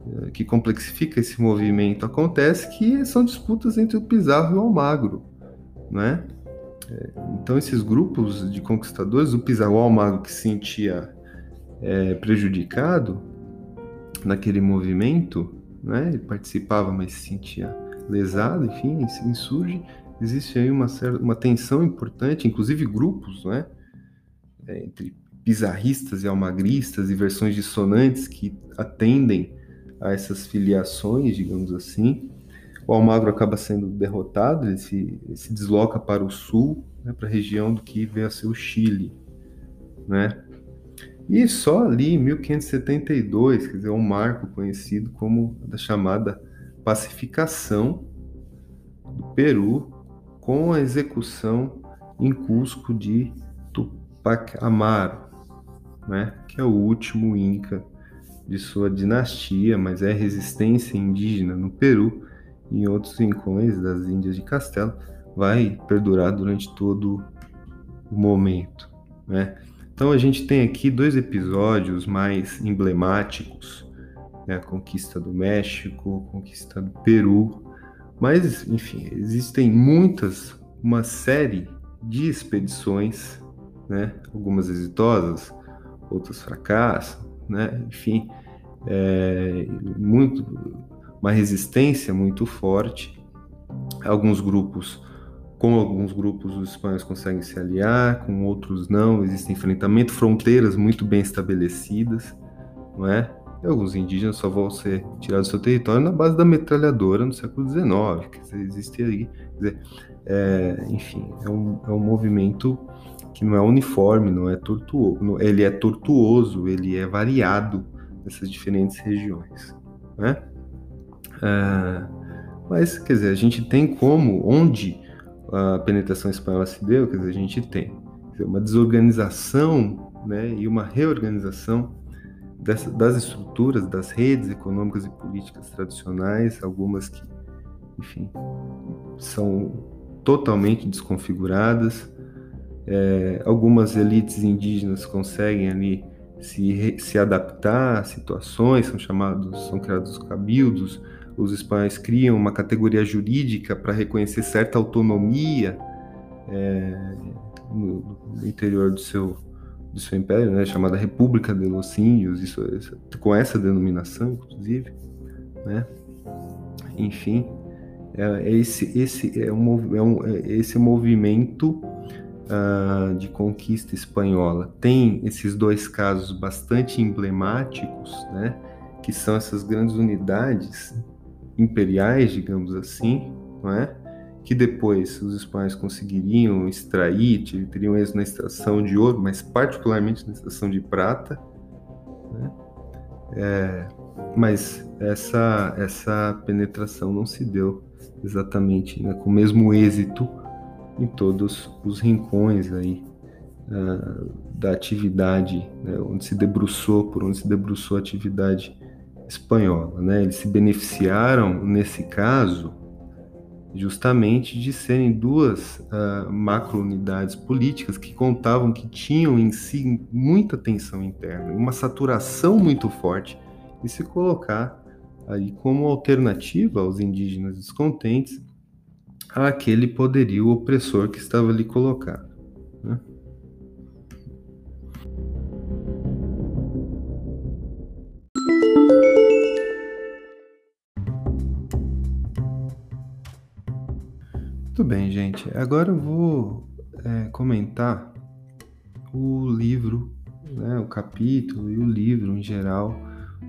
uh, que complexifica esse movimento acontece, que são disputas entre o Pizarro e o Almagro, né? então, esses grupos de conquistadores, o Pizarro Almagro que se sentia é, prejudicado naquele movimento, né? ele participava, mas se sentia lesado, enfim, insurge. Existe aí uma, certa, uma tensão importante, inclusive grupos, né? É, entre pizarristas e almagristas e versões dissonantes que atendem a essas filiações, digamos assim. O Almagro acaba sendo derrotado, ele se, ele se desloca para o sul, né, para a região do que veio a ser o Chile, né? E só ali em 1572, quer dizer, um marco conhecido como da chamada pacificação do Peru com a execução em Cusco de Tupac Amaro, né, que é o último inca de sua dinastia, mas é resistência indígena no Peru em outros rincões das Índias de Castelo, vai perdurar durante todo o momento, né? Então a gente tem aqui dois episódios mais emblemáticos né, a conquista do México, a conquista do Peru, mas, enfim, existem muitas, uma série de expedições, né, algumas exitosas, outras fracassam, né, enfim, é, muito, uma resistência muito forte. Alguns grupos, com alguns grupos, os espanhóis conseguem se aliar, com outros não, existe enfrentamento, fronteiras muito bem estabelecidas, não é? E alguns indígenas só vão ser tirados do seu território na base da metralhadora no século XIX, quer dizer, existe aí, quer dizer, é, enfim, é um, é um movimento que não é uniforme, não é tortuoso, ele é tortuoso, ele é variado nessas diferentes regiões, né? É, mas, quer dizer, a gente tem como, onde a penetração espanhola se deu, quer dizer, a gente tem uma desorganização né, e uma reorganização dessa, das estruturas, das redes econômicas e políticas tradicionais, algumas que, enfim, são totalmente desconfiguradas. É, algumas elites indígenas conseguem ali se, se adaptar a situações, são chamados, são criados os cabildos. Os espanhóis criam uma categoria jurídica para reconhecer certa autonomia é, no, no interior do seu do seu império, né, chamada República de los isso, isso, com essa denominação, inclusive, né? Enfim, é, é esse, esse, é um, é um, é esse movimento uh, de conquista espanhola tem esses dois casos bastante emblemáticos, né? Que são essas grandes unidades imperiais, digamos assim, não é? que depois os espanhóis conseguiriam extrair, teriam êxito na extração de ouro, mas particularmente na extração de prata. Né? É, mas essa, essa penetração não se deu exatamente né, com o mesmo êxito em todos os rincões aí uh, da atividade, né, onde se debruçou, por onde se debruçou a atividade espanhola. Né? Eles se beneficiaram, nesse caso, justamente de serem duas uh, macro-unidades políticas que contavam que tinham em si muita tensão interna, uma saturação muito forte, e se colocar aí como alternativa aos indígenas descontentes àquele poderio opressor que estava ali colocado. Muito bem, gente. Agora eu vou é, comentar o livro, né, o capítulo e o livro em geral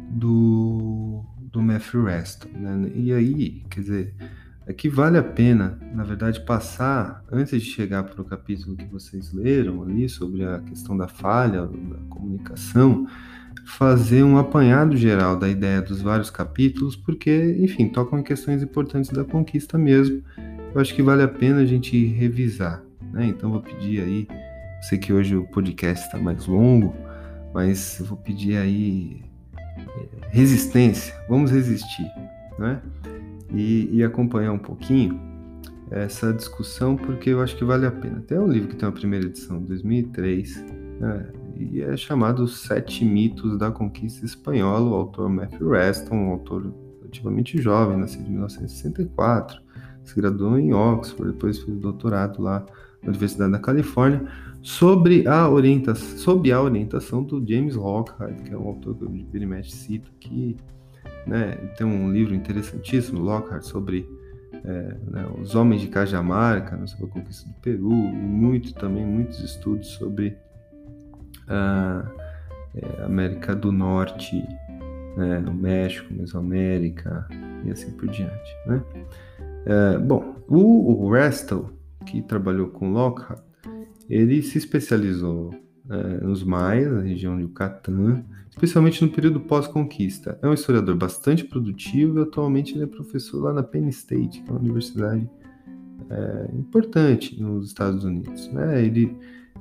do, do Matthew Reston. Né? E aí, quer dizer, aqui vale a pena, na verdade, passar, antes de chegar para o capítulo que vocês leram ali sobre a questão da falha, da comunicação, fazer um apanhado geral da ideia dos vários capítulos, porque, enfim, tocam em questões importantes da conquista mesmo eu acho que vale a pena a gente revisar, né? Então vou pedir aí, sei que hoje o podcast está mais longo, mas vou pedir aí é, resistência, vamos resistir, né? E, e, acompanhar um pouquinho essa discussão, porque eu acho que vale a pena. Tem um livro que tem uma primeira edição, 2003, né? e é chamado Sete Mitos da Conquista Espanhola, o autor Matthew Reston, um autor relativamente jovem, nascido em 1964, se graduou em Oxford, depois fez doutorado lá na Universidade da Califórnia, sobre a sob a orientação do James Lockhart, que é um autor que de e cito aqui, né, tem um livro interessantíssimo, Lockhart, sobre é, né, os homens de Cajamarca, né, sobre a conquista do Peru, e muito também, muitos estudos sobre a é, América do Norte, né, o México, Mesoamérica e assim por diante, né? É, bom, o, o Restel, que trabalhou com Lockhart, ele se especializou é, nos maias, na região de Yucatán, especialmente no período pós-conquista. É um historiador bastante produtivo e atualmente ele é professor lá na Penn State, que é uma universidade é, importante nos Estados Unidos. Né? Ele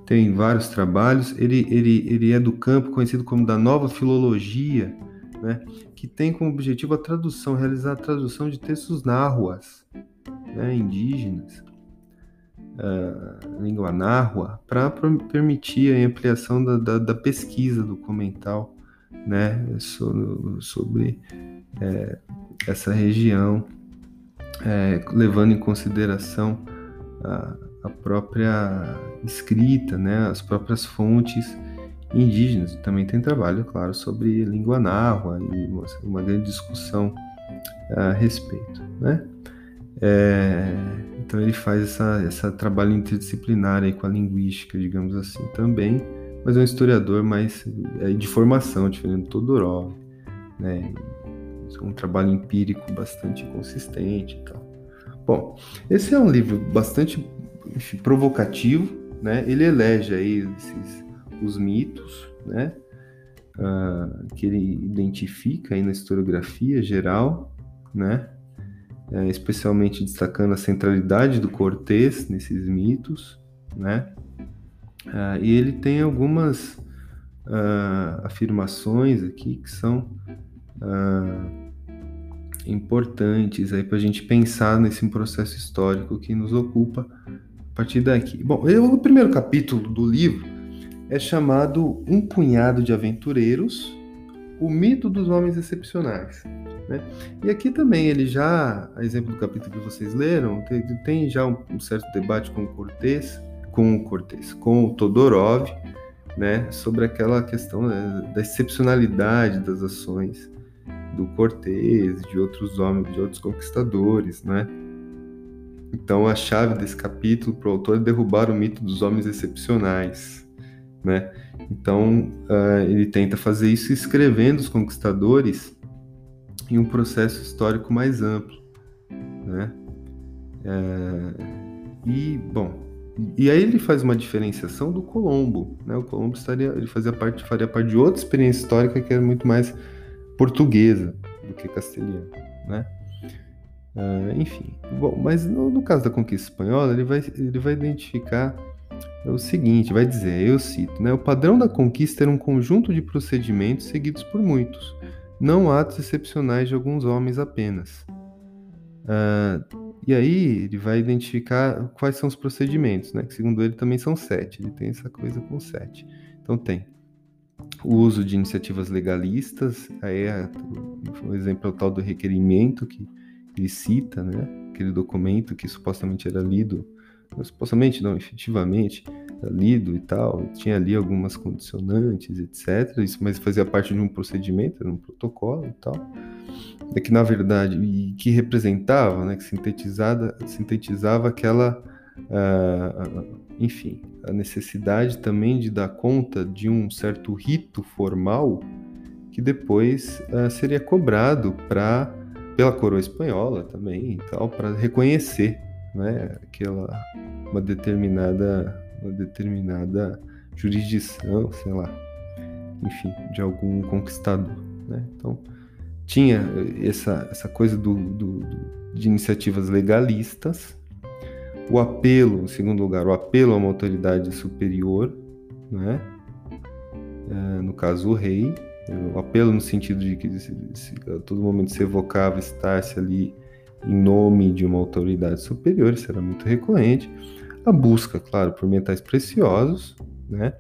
tem vários trabalhos, ele, ele, ele é do campo conhecido como da nova filologia, né, que tem como objetivo a tradução, realizar a tradução de textos nárruas, né, indígenas, uh, língua nárrua, para permitir a ampliação da, da, da, pesquisa documental né, sobre é, essa região, é, levando em consideração a, a, própria escrita, né, as próprias fontes indígenas. Também tem trabalho, claro, sobre língua náhua e uma, grande discussão a respeito, né? É, então ele faz essa, essa trabalho interdisciplinar aí com a linguística, digamos assim, também, mas é um historiador mais é, de formação, diferente do Todorov, né? É um trabalho empírico bastante consistente e tal. Bom, esse é um livro bastante enfim, provocativo, né? Ele elege aí esses, os mitos, né? Uh, que ele identifica aí na historiografia geral, né? É, especialmente destacando a centralidade do Cortês nesses mitos, né? Uh, e ele tem algumas uh, afirmações aqui que são importantes aí para a gente pensar nesse processo histórico que nos ocupa a partir daqui. Bom, eu, o primeiro capítulo do livro é chamado Um Punhado de Aventureiros, o mito dos homens excepcionais. Né? E aqui também ele já, a exemplo do capítulo que vocês leram, tem, já um, certo debate com o Cortês, com o Cortês, com o Todorov, né, sobre aquela questão né, da excepcionalidade das ações do Cortês, de outros homens, de outros conquistadores, né? Então a chave desse capítulo para o autor é derrubar o mito dos homens excepcionais, né? Então uh, ele tenta fazer isso escrevendo os conquistadores em um processo histórico mais amplo, né? É, e bom, e aí ele faz uma diferenciação do Colombo, né? O Colombo estaria, ele fazia parte, faria parte de outra experiência histórica que era muito mais portuguesa do que castelhana, né? Uh, enfim, bom, mas no, no, caso da conquista espanhola ele vai, ele vai identificar o seguinte, vai dizer, eu cito, né? O padrão da conquista era um conjunto de procedimentos seguidos por muitos, não atos excepcionais de alguns homens apenas. Uh, e aí ele vai identificar quais são os procedimentos, né? Que segundo ele também são sete. Ele tem essa coisa com sete. Então tem o uso de iniciativas legalistas, aí é, exemplo é o tal do requerimento que ele cita, né? Aquele documento que supostamente era lido, supostamente não, efetivamente, lido e tal, tinha ali algumas condicionantes, etc. Isso, mas fazia parte de um procedimento, era um protocolo e tal. É que na verdade, e que representava, né, que sintetizada, sintetizava aquela, uh, enfim, a necessidade também de dar conta de um certo rito formal que depois uh, seria cobrado para pela coroa espanhola também e tal para reconhecer né aquela uma determinada uma determinada jurisdição, sei lá, enfim, de algum conquistador. Né? Então, tinha essa, essa coisa do, do, de iniciativas legalistas, o apelo, em segundo lugar, o apelo a uma autoridade superior, né? É, no caso o rei, o apelo no sentido de que a todo momento se evocava estar-se ali em nome de uma autoridade superior, isso era muito recorrente a busca, claro, por metais preciosos, né?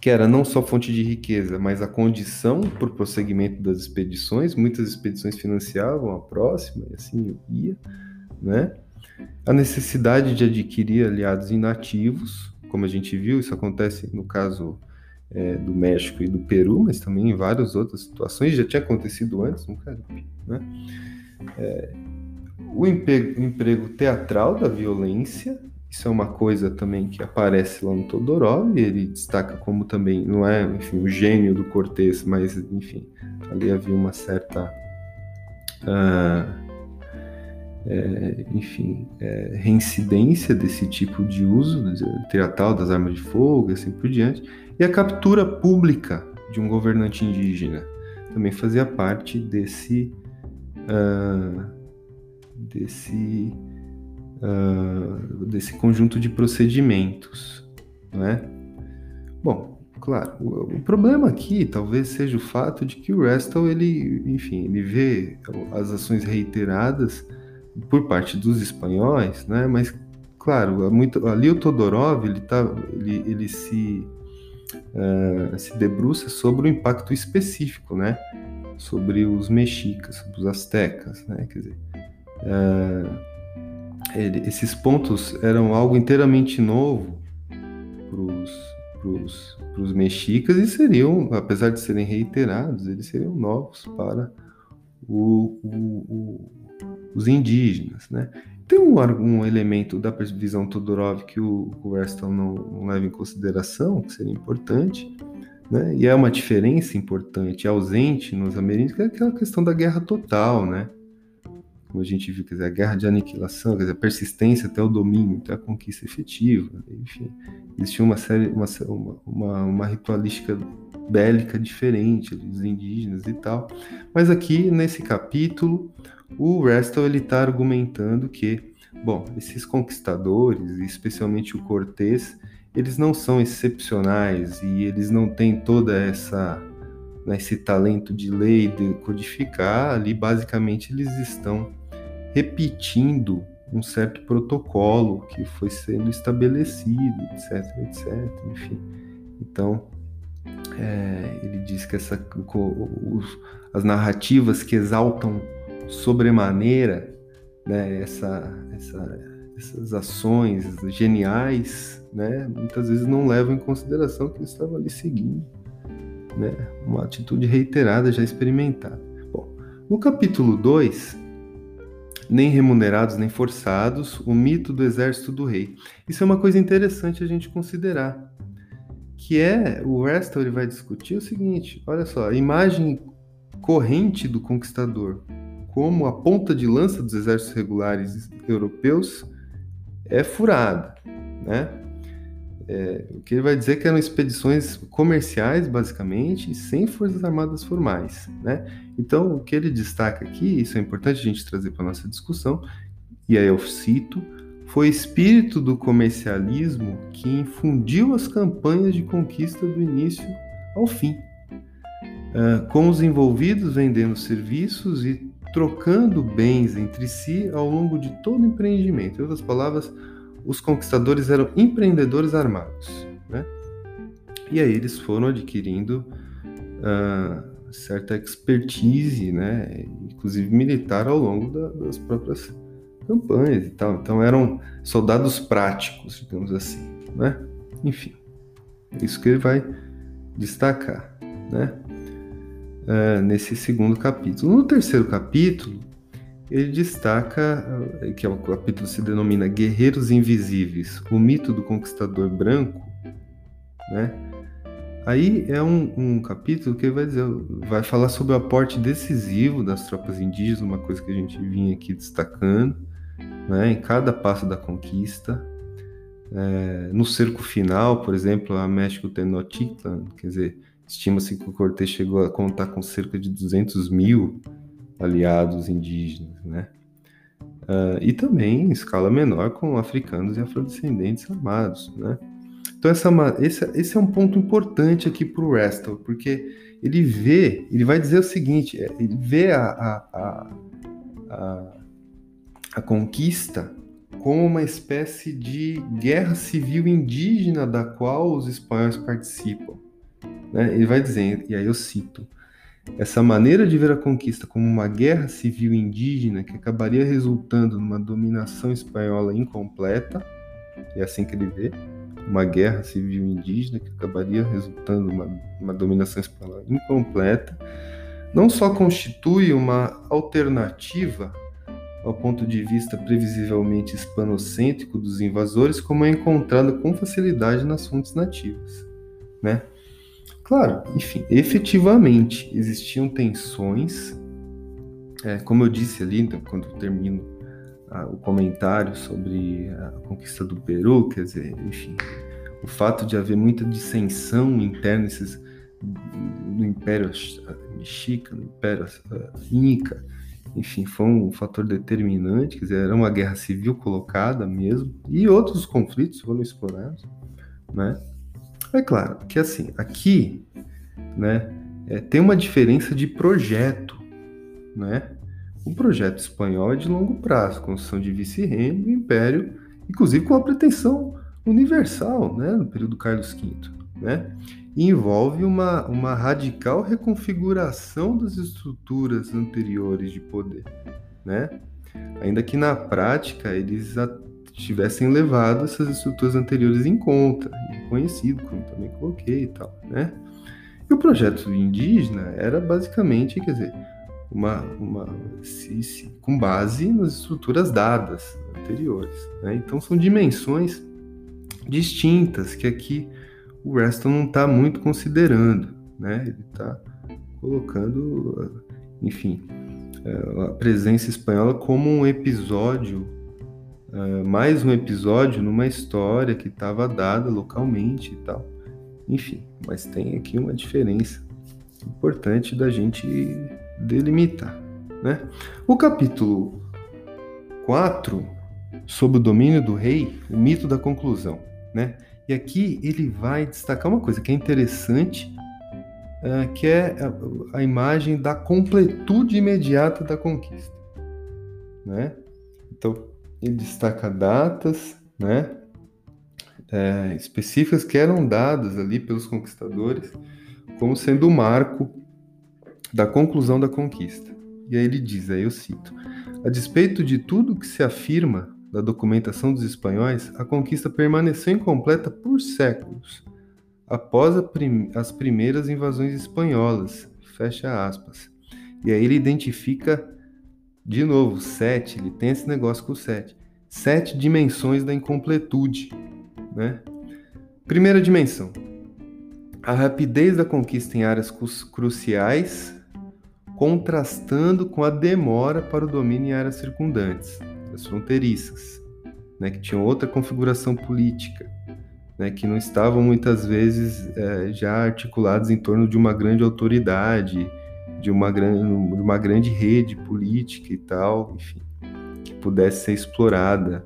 que era não só fonte de riqueza, mas a condição para o prosseguimento das expedições. Muitas expedições financiavam a próxima e assim ia, né? A necessidade de adquirir aliados inativos, como a gente viu, isso acontece no caso é, do México e do Peru, mas também em várias outras situações, já tinha acontecido antes Caribe, né? É, o emprego, emprego teatral da violência, isso é uma coisa também que aparece lá no Todorov, e ele destaca como também, não é, enfim, o gênio do Cortês, mas, enfim, ali havia uma certa, uh, é, enfim, é, reincidência desse tipo de uso teatral das armas de fogo, assim por diante, e a captura pública de um governante indígena. Também fazia parte desse, uh, desse uh, desse conjunto de procedimentos, né? Bom, claro, o, o, problema aqui talvez seja o fato de que o Restal, ele, enfim, ele vê as ações reiteradas por parte dos espanhóis, né? Mas, claro, muito, ali o Todorov, ele, tá, ele, ele se uh, se debruça sobre o impacto específico, né? Sobre os mexicas, sobre os astecas, né? Quer dizer, ele, esses pontos eram algo inteiramente novo para os mexicas e seriam, apesar de serem reiterados, eles seriam novos para o, o, o, os indígenas, né? Tem um, um, elemento da visão Todorov que o, o não, não, leva em consideração, que seria importante, né? E é uma diferença importante, ausente nos ameríndios, que é aquela questão da guerra total, né? Como a gente viu, quer dizer, a guerra de aniquilação, quer dizer, a persistência até o domínio, até a conquista efetiva, enfim, existia uma série, uma, uma, uma ritualística bélica diferente dos indígenas e tal. Mas aqui nesse capítulo, o Restel ele está argumentando que, bom, esses conquistadores, especialmente o Cortés, eles não são excepcionais e eles não têm toda essa né, esse talento de lei de codificar ali basicamente eles estão repetindo um certo protocolo que foi sendo estabelecido, etc, etc, enfim. Então, é, ele diz que essa, os, as narrativas que exaltam sobremaneira né, essa, essa, essas ações geniais, né, muitas vezes não levam em consideração que ele estava ali seguindo né, uma atitude reiterada já experimentada. Bom, no capítulo 2, nem remunerados nem forçados, o mito do exército do rei. Isso é uma coisa interessante a gente considerar, que é o Restel ele vai discutir o seguinte: olha só, a imagem corrente do conquistador como a ponta de lança dos exércitos regulares europeus é furada, né? É, o que ele vai dizer é que eram expedições comerciais, basicamente, sem forças armadas formais. Né? Então, o que ele destaca aqui, isso é importante a gente trazer para a nossa discussão, e aí eu cito, foi espírito do comercialismo que infundiu as campanhas de conquista do início ao fim, uh, com os envolvidos vendendo serviços e trocando bens entre si ao longo de todo o empreendimento. Em outras palavras, os conquistadores eram empreendedores armados, né? E aí eles foram adquirindo uh, certa expertise, né? Inclusive militar ao longo da, das próprias campanhas e tal. Então eram soldados práticos, digamos assim, né? Enfim, é isso que ele vai destacar, né? Uh, nesse segundo capítulo. No terceiro capítulo, ele destaca eh, que é o capítulo se denomina Guerreiros Invisíveis, o mito do conquistador branco, né? Aí é um, um, capítulo que vai dizer, vai falar sobre o aporte decisivo das tropas indígenas, uma coisa que a gente vinha aqui destacando, né? Em cada passo da conquista, é, no cerco final, por exemplo, a México Tenochtitlan, quer dizer, estima-se que o Cortés chegou a contar com cerca de 200 mil aliados indígenas, né? Uh, e também em escala menor com africanos e afrodescendentes armados, né? Então essa, é esse, esse é um ponto importante aqui para o Restel, porque ele vê, ele vai dizer o seguinte, é, ele vê a, a, a, a conquista como uma espécie de guerra civil indígena da qual os espanhóis participam. Né? Ele vai dizer, e aí eu cito, essa maneira de ver a conquista como uma guerra civil indígena que acabaria resultando numa dominação espanhola incompleta, é assim que ele vê, uma guerra civil indígena que acabaria resultando numa uma dominação espanhola incompleta, não só constitui uma alternativa ao ponto de vista previsivelmente hispanocêntrico dos invasores, como é encontrada com facilidade nas fontes nativas, né? Claro, enfim, efetivamente existiam tensões, é, como eu disse ali, então, quando eu termino ah, o comentário sobre a conquista do Peru, quer dizer, enfim, o fato de haver muita dissensão interna esses, no Império Mexica, no Império uh, Inca, enfim, foi um fator determinante, quer dizer, era uma guerra civil colocada mesmo, e outros conflitos foram explorados, né? É claro que assim, aqui, né, é, tem uma diferença de projeto, né? O projeto espanhol é de longo prazo, construção de vice-reino, império, inclusive com a pretensão universal, né, no período Carlos V, né? E envolve uma, uma radical reconfiguração das estruturas anteriores de poder, né? Ainda que na prática eles tivessem levado essas estruturas anteriores em conta, reconhecido, como também coloquei e tal, né? E o projeto indígena era basicamente, quer dizer, uma, uma se, se, com base nas estruturas dadas anteriores. Né? Então são dimensões distintas que aqui o Reston não está muito considerando. Né? Ele está colocando, enfim, eh, a presença espanhola como um episódio, eh, mais um episódio numa história que estava dada localmente e tal. Enfim, mas tem aqui uma diferença importante da gente delimitar. Né? O capítulo 4, sobre o domínio do rei, o mito da conclusão. Né? E aqui ele vai destacar uma coisa que é interessante, uh, que é a, a, imagem da completude imediata da conquista. Né? Então, ele destaca datas né? É, específicas que eram dadas ali pelos conquistadores como sendo o marco da conclusão da conquista. E aí ele diz, aí eu cito: A despeito de tudo que se afirma da documentação dos espanhóis, a conquista permaneceu incompleta por séculos, após prim as primeiras invasões espanholas. Fecha aspas. E aí ele identifica de novo sete, ele tem esse negócio com o sete. Sete dimensões da incompletude, né? Primeira dimensão, a rapidez da conquista em áreas cruciais contrastando com a demora para o domínio em áreas circundantes, as fronteiriças, né, que tinham outra configuração política, né, que não estavam muitas vezes é, já articulados em torno de uma grande autoridade, de uma, grande, de uma grande rede política e tal, enfim, que pudesse ser explorada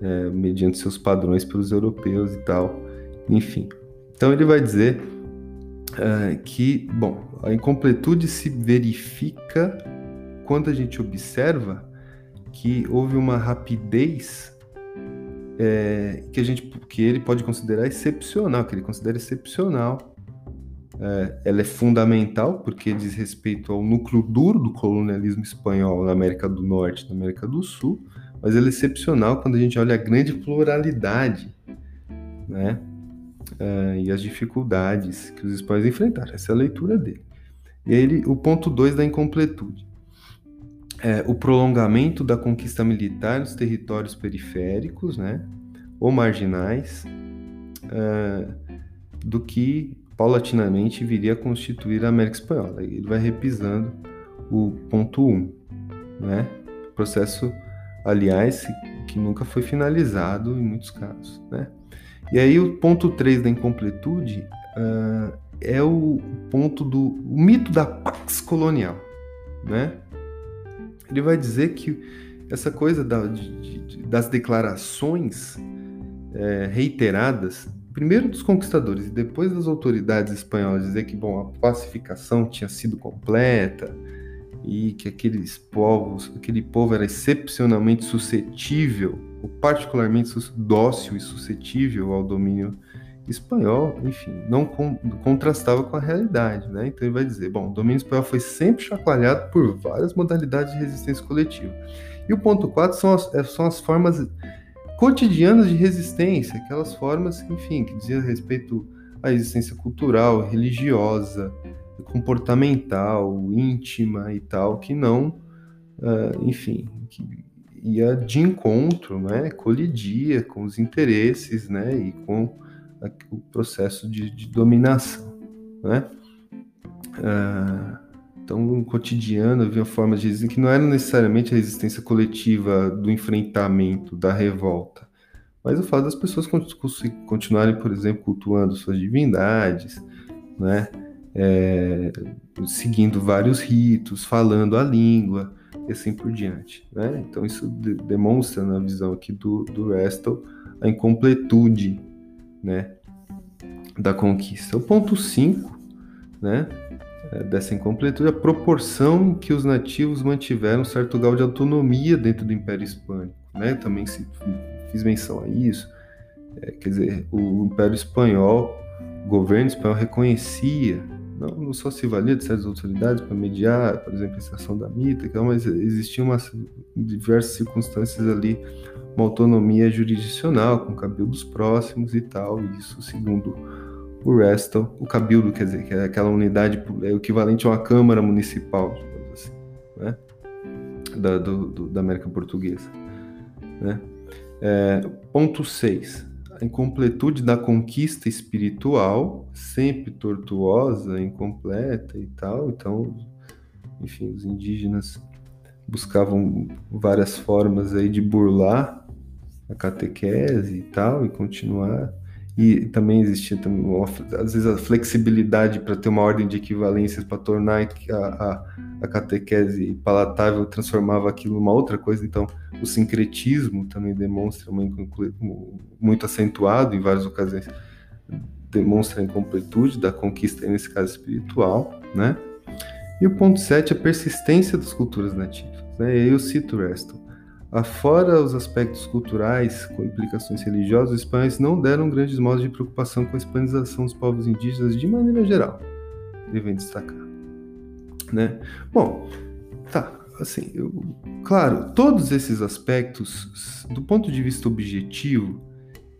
é, mediante seus padrões pelos europeus e tal, enfim. Então ele vai dizer uh, que, bom, a incompletude se verifica quando a gente observa que houve uma rapidez é, que a gente que ele pode considerar excepcional, que ele considera excepcional. É, ela é fundamental porque diz respeito ao núcleo duro do colonialismo espanhol na América do Norte, na América do Sul, mas ela é excepcional quando a gente olha a grande pluralidade, né? uh, e as dificuldades que os espanhóis enfrentaram. Essa é a leitura dele. E aí ele, o ponto 2 da incompletude. É, o prolongamento da conquista militar nos territórios periféricos, né, ou marginais, uh, do que paulatinamente viria a constituir a América Espanhola. Ele vai repisando o ponto 1, um, né? Processo, aliás, que nunca foi finalizado em muitos casos, né? E aí o ponto 3 da incompletude uh, é o ponto do o mito da pax colonial, né? Ele vai dizer que essa coisa da, de, de, das declarações é, reiteradas, primeiro dos conquistadores e depois das autoridades espanholas, dizer que bom, a pacificação tinha sido completa e que aqueles povos, aquele povo era excepcionalmente suscetível particularmente dócil e suscetível ao domínio espanhol, enfim, não con contrastava com a realidade, né? Então ele vai dizer, bom, o domínio espanhol foi sempre chacoalhado por várias modalidades de resistência coletiva. E o ponto 4 são as, é, são as formas cotidianas de resistência, aquelas formas, enfim, que diziam respeito à resistência cultural, religiosa, comportamental, íntima e tal, que não, uh, enfim, que ia de encontro, né, colidia com os interesses, né, e com o processo de, de dominação, né. Ah, no cotidiano havia formas de resistência que não era necessariamente a resistência coletiva do enfrentamento, da revolta, mas o fato das pessoas continuarem, por exemplo, cultuando suas divindades, né, é, seguindo vários ritos, falando a língua, e assim por diante. Né? Então isso de demonstra na visão aqui do, do Restel a incompletude né, da conquista. O ponto 5 né, dessa incompletude é a proporção em que os nativos mantiveram certo grau de autonomia dentro do Império Hispânico. Né? Também se, fiz menção a isso. É, quer dizer, o Império Espanhol governo espanhol reconhecia, não, não só se valia de certas autoridades para mediar, por exemplo, a estação da mita, mas existiam diversas circunstâncias ali, uma autonomia jurisdicional com cabildos próximos e tal, isso segundo o Restal, o cabildo, quer dizer, que é aquela unidade, é o equivalente a uma Câmara Municipal, digamos assim, né? da, do, do, da América Portuguesa. Né? É, ponto 6. A incompletude da conquista espiritual, sempre tortuosa, incompleta e tal. Então, enfim, os indígenas buscavam várias formas aí de burlar a catequese e tal, e continuar e também existia também, às vezes a flexibilidade para ter uma ordem de equivalências para tornar a, a, a, catequese palatável transformava aquilo numa outra coisa. Então o sincretismo também demonstra muito acentuado em várias ocasiões. Demonstra a incompletude da conquista nesse caso espiritual né? E o ponto 7 a persistência das culturas nativas né? eu cito Reston Afora os aspectos culturais com implicações religiosas, os espanhóis não deram grandes modos de preocupação com a hispanização dos povos indígenas de maneira geral. Devem destacar. Né? Bom, tá, assim, eu, claro, todos esses aspectos, do ponto de vista objetivo,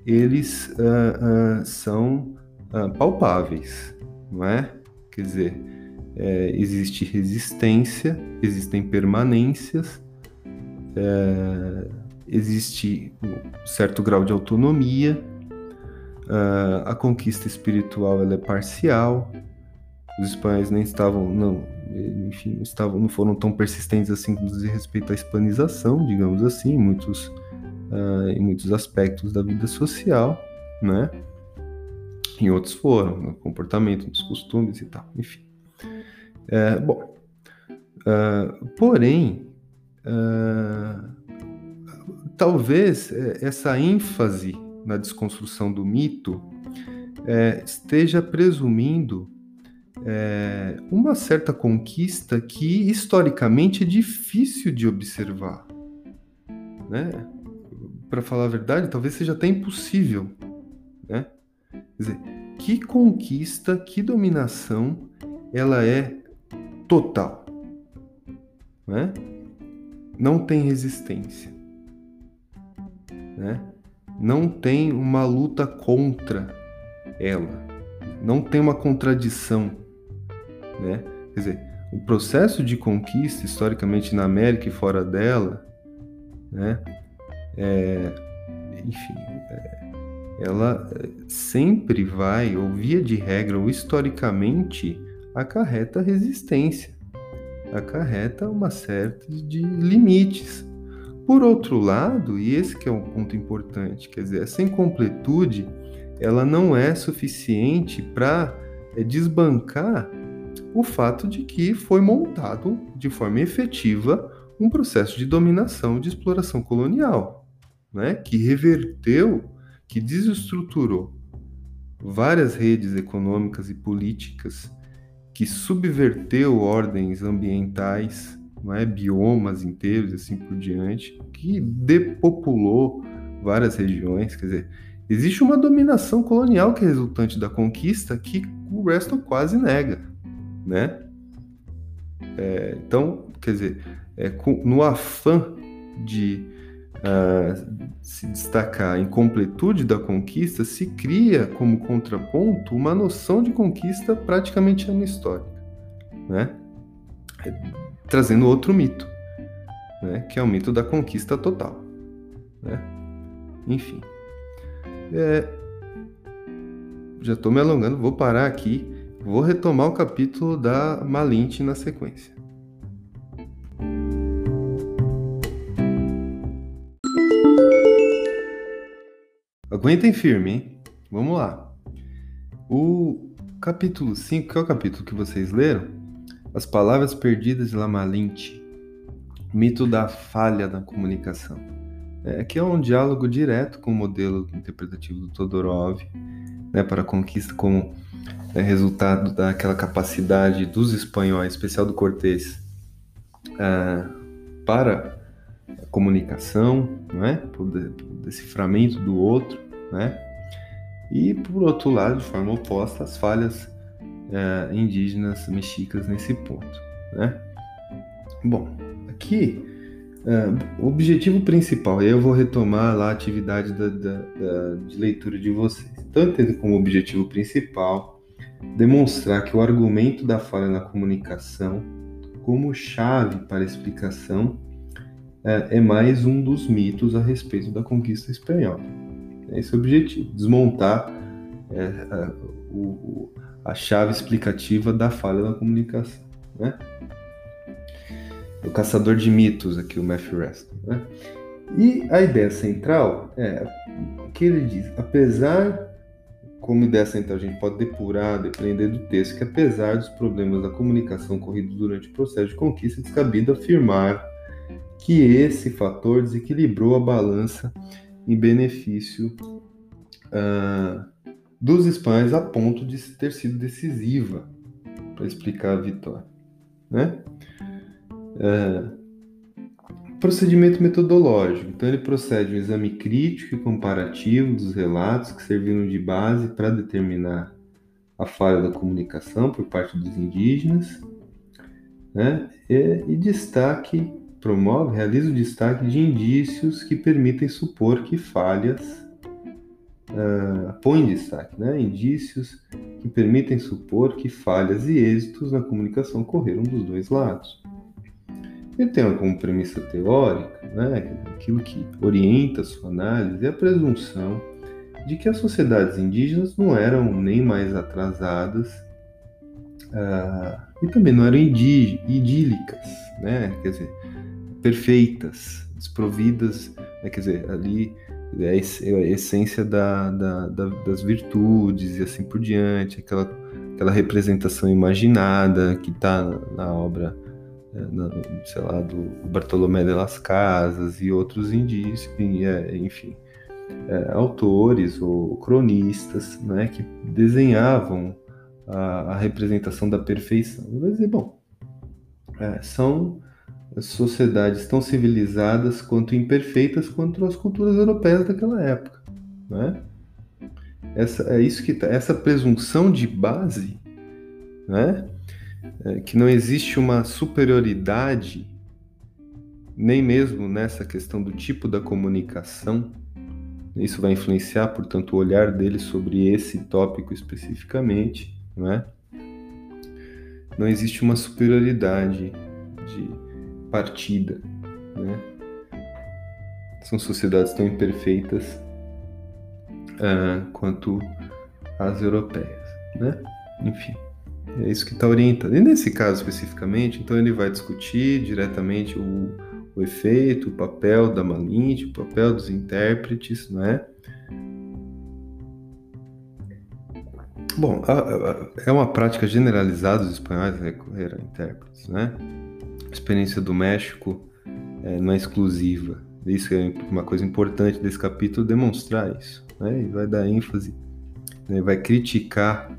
eles uh, uh, são uh, palpáveis, não é? Quer dizer, é, existe resistência, existem permanências, é, existe um certo grau de autonomia, uh, a conquista espiritual ela é parcial, os espanhóis nem estavam, não, enfim, estavam, não foram tão persistentes assim com respeito à hispanização, digamos assim, em muitos, uh, em muitos aspectos da vida social, né? Em outros foram, no comportamento, nos costumes e tal, enfim. É, bom, uh, porém, Uh, talvez é, essa ênfase na desconstrução do mito é, esteja presumindo é, uma certa conquista que historicamente é difícil de observar. Né? Para falar a verdade, talvez seja até impossível. Né? Quer dizer, que conquista, que dominação ela é total. Né? Não tem resistência, né? não tem uma luta contra ela, não tem uma contradição. Né? Quer dizer, o processo de conquista, historicamente na América e fora dela, né? É, enfim, é, ela é, sempre vai, ou via de regra, ou historicamente, acarreta resistência acarreta uma série de limites. Por outro lado, e esse que é um ponto importante, quer dizer, essa incompletude, ela não é suficiente para é, desbancar o fato de que foi montado de forma efetiva um processo de dominação, de exploração colonial, né, que reverteu, que desestruturou várias redes econômicas e políticas que subverteu ordens ambientais, é? biomas inteiros e assim por diante, que depopulou várias regiões. Quer dizer, existe uma dominação colonial que é resultante da conquista que o resto quase nega, né? É, então, quer dizer, é, com, no afã de uh, se destacar a incompletude da conquista, se cria como contraponto uma noção de conquista praticamente anistórica, né? trazendo outro mito, né? que é o mito da conquista total. Né? Enfim, é... já estou me alongando, vou parar aqui, vou retomar o capítulo da Malinte na sequência. Aguentem firme, hein? Vamos lá. O capítulo 5, que é o capítulo que vocês leram, As Palavras Perdidas de Lamalinte, Mito da Falha na Comunicação. É, aqui é um diálogo direto com o modelo interpretativo do Todorov, né, para a conquista como é, resultado daquela capacidade dos espanhóis, especial do Cortés, é, para comunicação, não é? Deciframento do outro, né? e, por outro lado, de forma oposta, as falhas é, indígenas mexicas nesse ponto. Né? Bom, aqui é, o objetivo principal, e eu vou retomar lá a atividade da, da, da, de leitura de vocês. Então, eu entendo como objetivo principal demonstrar que o argumento da falha na comunicação, como chave para a explicação, é, é mais um dos mitos a respeito da conquista espanhola. Esse é o objetivo, desmontar é, a, o, a chave explicativa da falha na comunicação. Né? O caçador de mitos aqui, o Matthew Reston. Né? E a ideia central é o que ele diz, apesar, como ideia central a gente pode depurar, depender do texto, que apesar dos problemas da comunicação ocorridos durante o processo de conquista, é descabido afirmar que esse fator desequilibrou a balança em benefício uh, dos espanhóis a ponto de ter sido decisiva para explicar a vitória. Né? Uh, procedimento metodológico. Então, ele procede um exame crítico e comparativo dos relatos que serviram de base para determinar a falha da comunicação por parte dos indígenas, né? e, e destaque promove, realiza o destaque de indícios que permitem supor que falhas, uh, põe em destaque, né? indícios que permitem supor que falhas e êxitos na comunicação ocorreram dos dois lados. Ele tem como premissa teórica, né, aquilo que orienta a sua análise, é a presunção de que as sociedades indígenas não eram nem mais atrasadas uh, e também não eram idílicas, né? quer dizer, perfeitas, desprovidas, né? quer dizer, ali é a essência da, da, da, das virtudes e assim por diante, aquela, aquela representação imaginada que está na obra, é, na, sei lá, do Bartolomé de las Casas e outros indícios, é, enfim, é, autores ou cronistas né, que desenhavam a, a representação da perfeição. Vai dizer, bom, é, são sociedades tão civilizadas quanto imperfeitas quanto as culturas europeias daquela época, né? Essa é isso que tá, essa presunção de base, né? É, que não existe uma superioridade nem mesmo nessa questão do tipo da comunicação. Isso vai influenciar, portanto, o olhar dele sobre esse tópico especificamente, não é? Não existe uma superioridade de partida. Né? São sociedades tão imperfeitas uh, quanto as europeias. Né? Enfim, é isso que está orientando. E nesse caso especificamente, então ele vai discutir diretamente o, o efeito, o papel da Malinte, o papel dos intérpretes, não é? Bom, a, a, é uma prática generalizada dos espanhóis recorrer a intérpretes, né? Experiência do México é, não é exclusiva. Isso é uma coisa importante desse capítulo, demonstrar isso. Né? E vai dar ênfase, né? vai criticar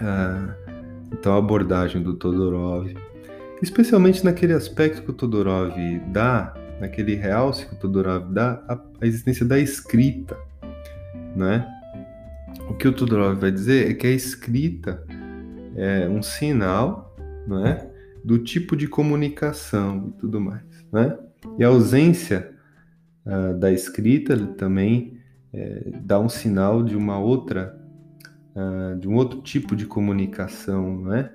ah, então, a abordagem do Todorov, especialmente naquele aspecto que o Todorov dá, naquele realce que o Todorov dá, a, a existência da escrita. Né? O que o Todorov vai dizer é que a escrita é um sinal, não é? Do tipo de comunicação e tudo mais, né? E a ausência uh, da escrita também é, dá um sinal de uma outra, uh, de um outro tipo de comunicação, né?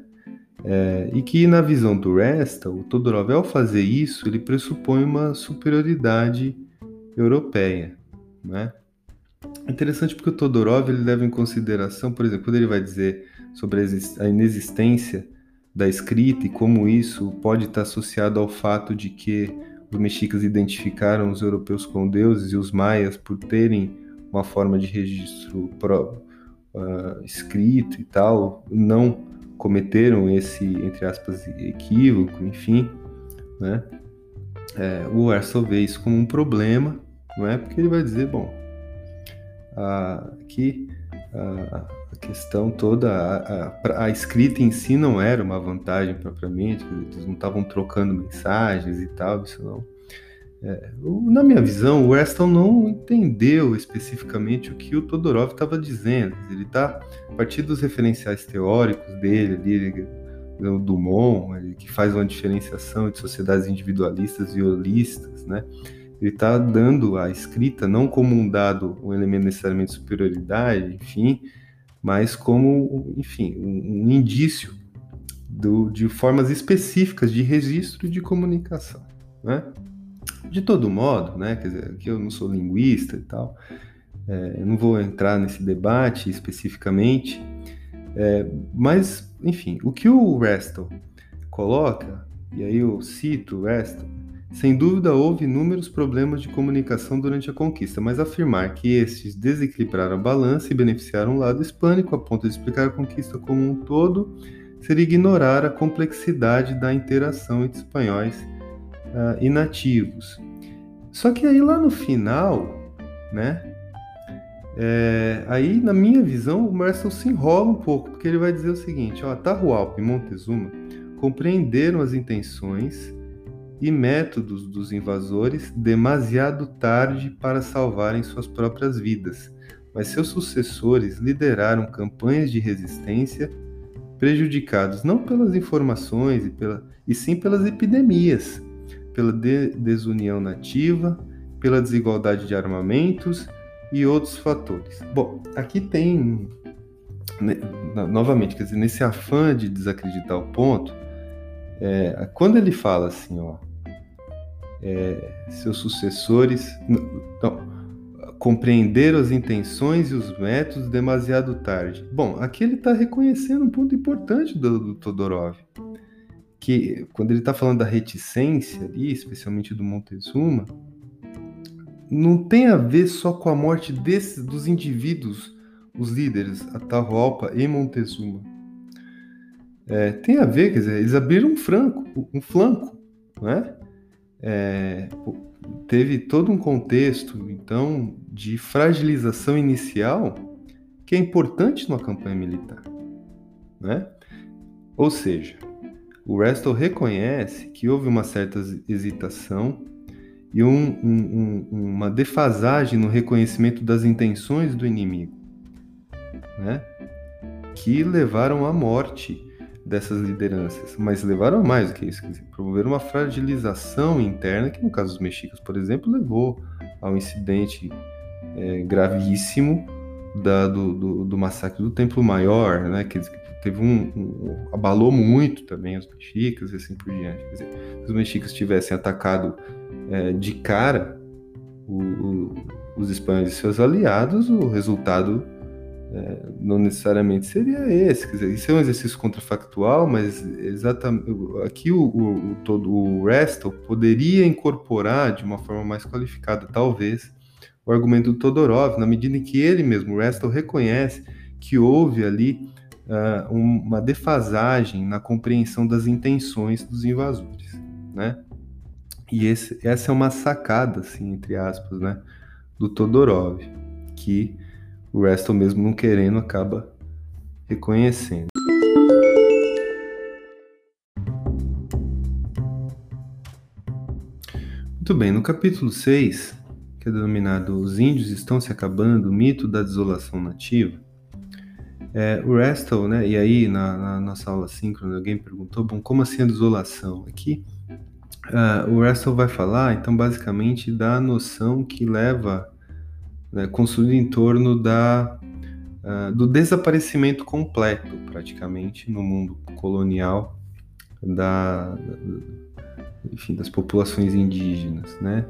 É, e que na visão do Resta, o Todorov, ao fazer isso, ele pressupõe uma superioridade europeia, né? Interessante porque o Todorov ele leva em consideração, por exemplo, quando ele vai dizer sobre a inexistência da escrita e como isso pode estar associado ao fato de que os mexicas identificaram os europeus com deuses e os maias por terem uma forma de registro pro, uh, escrito e tal, não cometeram esse, entre aspas, equívoco, enfim, né? É, o Ersel vê isso como um problema, não é? Porque ele vai dizer, bom, uh, que uh, a questão toda, a, a, a, escrita em si não era uma vantagem propriamente, eles não estavam trocando mensagens e tal, isso não. É, na minha visão, o Weston não entendeu especificamente o que o Todorov estava dizendo. Ele está, a partir dos referenciais teóricos dele, ali, o Dumont, que faz uma diferenciação de sociedades individualistas e holistas, né? Ele está dando a escrita não como um dado, um elemento necessariamente de superioridade, enfim, mas como, enfim, um, um indício do, de formas específicas de registro de comunicação, né? De todo modo, né? Quer dizer, aqui eu não sou linguista e tal, é, eu não vou entrar nesse debate especificamente, é, mas, enfim, o que o Restel coloca, e aí eu cito o Restel, sem dúvida houve inúmeros problemas de comunicação durante a conquista, mas afirmar que estes desequilibraram a balança e beneficiaram o lado hispânico a ponto de explicar a conquista como um todo seria ignorar a complexidade da interação entre espanhóis uh, e nativos. Só que aí lá no final, né? É, aí, na minha visão, o Marcel se enrola um pouco, porque ele vai dizer o seguinte: ó, Atahualpa e Montezuma compreenderam as intenções e métodos dos invasores demasiado tarde para salvarem suas próprias vidas, mas seus sucessores lideraram campanhas de resistência prejudicados não pelas informações e, pela, e sim pelas epidemias, pela de, desunião nativa, pela desigualdade de armamentos e outros fatores. Bom, aqui tem, né, novamente, quer dizer, nesse afã de desacreditar o ponto, é, quando ele fala assim, ó, é, seus sucessores não, compreenderam as intenções e os métodos demasiado tarde. Bom, aqui ele está reconhecendo um ponto importante do, do Todorov, que quando ele está falando da reticência ali, especialmente do Montezuma, não tem a ver só com a morte desses dos indivíduos, os líderes, Atahualpa e Montezuma. É, tem a ver, quer dizer, eles abriram um flanco, um flanco, né? É, teve todo um contexto, então, de fragilização inicial que é importante numa campanha militar, né? Ou seja, o Restel reconhece que houve uma certa hesitação e um, um, um, uma defasagem no reconhecimento das intenções do inimigo, né? que levaram à morte dessas lideranças, mas levaram a mais do que isso, dizer, promoveram uma fragilização interna que, no caso dos mexicas, por exemplo, levou ao incidente é, gravíssimo da, do, do, do, massacre do Templo Maior, né? Que teve um, um, abalou muito também os mexicas e assim por diante. Quer dizer, se os mexicas tivessem atacado é, de cara o, o, os espanhóis e seus aliados, o resultado é, não necessariamente seria esse. Quer dizer, isso é um exercício contrafactual, mas exatamente aqui o, o, o todo o Restel poderia incorporar de uma forma mais qualificada, talvez, o argumento do Todorov, na medida em que ele mesmo, Restel, reconhece que houve ali uh, uma defasagem na compreensão das intenções dos invasores, né? E esse, essa é uma sacada, assim, entre aspas, né, do Todorov, que o Reston, mesmo não querendo, acaba reconhecendo. Muito bem, no capítulo 6, que é denominado Os Índios Estão Se Acabando, o Mito da Desolação Nativa, é, o Restel, né, e aí na, na, nossa aula síncrona alguém perguntou, bom, como assim a desolação? Aqui uh, o Restel vai falar, então, basicamente da noção que leva, né, construída em torno da, uh, do desaparecimento completo, praticamente, no mundo colonial da, enfim, das populações indígenas, né?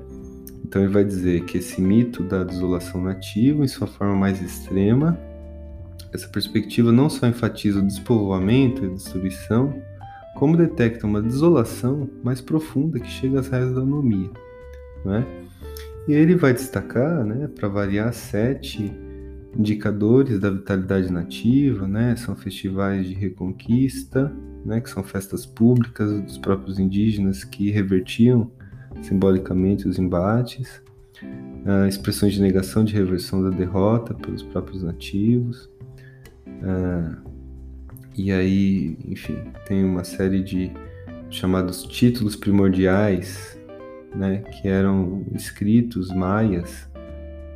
Então ele vai dizer que esse mito da desolação nativa, em sua forma mais extrema, essa perspectiva não só enfatiza o despovoamento e a destruição, como detecta uma desolação mais profunda que chega às raias da anomia. Né? E ele vai destacar, né, para variar, sete indicadores da vitalidade nativa, né? são festivais de reconquista, né, que são festas públicas dos próprios indígenas que revertiam simbolicamente os embates, uh, expressões de negação de reversão da derrota pelos próprios nativos, Uh, e aí, enfim, tem uma série de chamados títulos primordiais né, que eram escritos maias,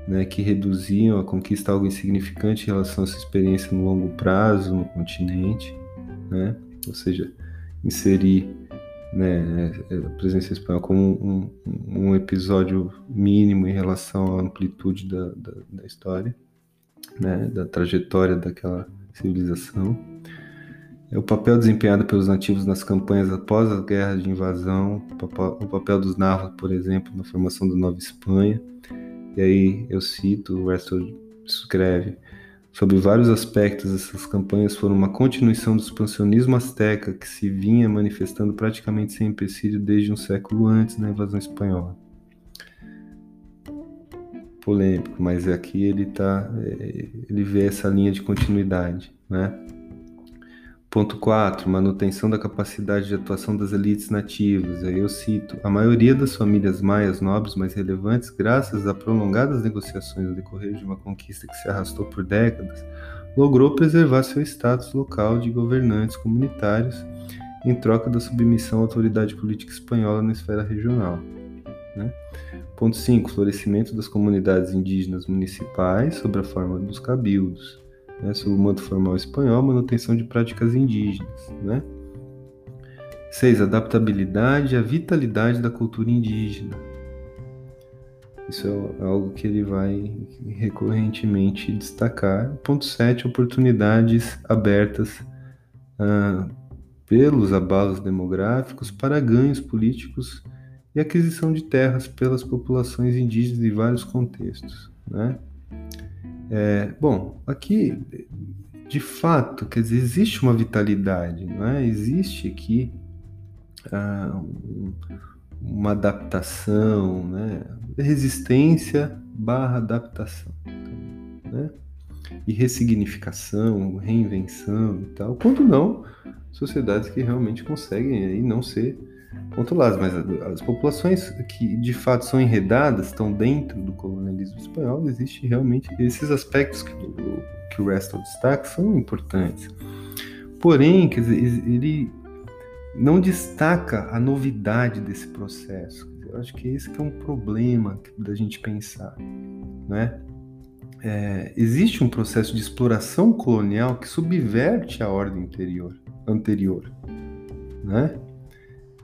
né, que reduziam a conquista a algo insignificante em relação à sua experiência no longo prazo no continente, né, ou seja, inserir né, a presença espanhola como um, um, episódio mínimo em relação à amplitude da, da, da história, né, da trajetória daquela civilização. É o papel desempenhado pelos nativos nas campanhas após as guerras de invasão, o papel dos narros, por exemplo, na formação da Nova Espanha. E aí eu cito, o Weston escreve, sobre vários aspectos, essas campanhas foram uma continuação do expansionismo azteca que se vinha manifestando praticamente sem empecilho desde um século antes da invasão espanhola. Polêmico, mas aqui ele tá, é, ele vê essa linha de continuidade, né? Ponto 4. Manutenção da capacidade de atuação das elites nativas. Aí eu cito: a maioria das famílias maias nobres mais relevantes, graças a prolongadas negociações no decorrer de uma conquista que se arrastou por décadas, logrou preservar seu status local de governantes comunitários em troca da submissão à autoridade política espanhola na esfera regional. Né? Ponto 5. Florescimento das comunidades indígenas municipais sob a forma dos cabildos né, sob o manto formal espanhol, manutenção de práticas indígenas. Né? 6. Adaptabilidade à vitalidade da cultura indígena. Isso é algo que ele vai recorrentemente destacar. Ponto 7. Oportunidades abertas ah, pelos abalos demográficos para ganhos políticos e aquisição de terras pelas populações indígenas em vários contextos. Né? É, bom, aqui, de fato, quer dizer, existe uma vitalidade, não é? Existe aqui ah, um, uma adaptação, né? Resistência barra adaptação, né? E ressignificação, reinvenção e tal. Quando não, sociedades que realmente conseguem aí não ser controladas, mas as populações que de fato são enredadas, estão dentro do colonialismo espanhol, existe realmente esses aspectos que, que o Reston destaca são importantes. Porém, quer dizer, ele não destaca a novidade desse processo. Eu acho que esse que é um problema da gente pensar, né? É, existe um processo de exploração colonial que subverte a ordem anterior, anterior né?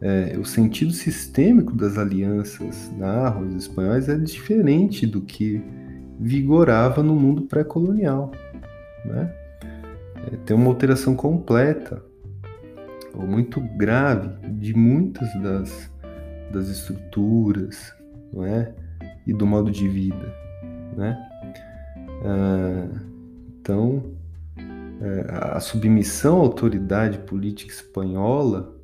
É, o sentido sistêmico das alianças narros espanhóis é diferente do que vigorava no mundo pré-colonial. Né? É, tem uma alteração completa ou muito grave de muitas das, das estruturas não é? e do modo de vida. Né? Ah, então, é, a submissão à autoridade política espanhola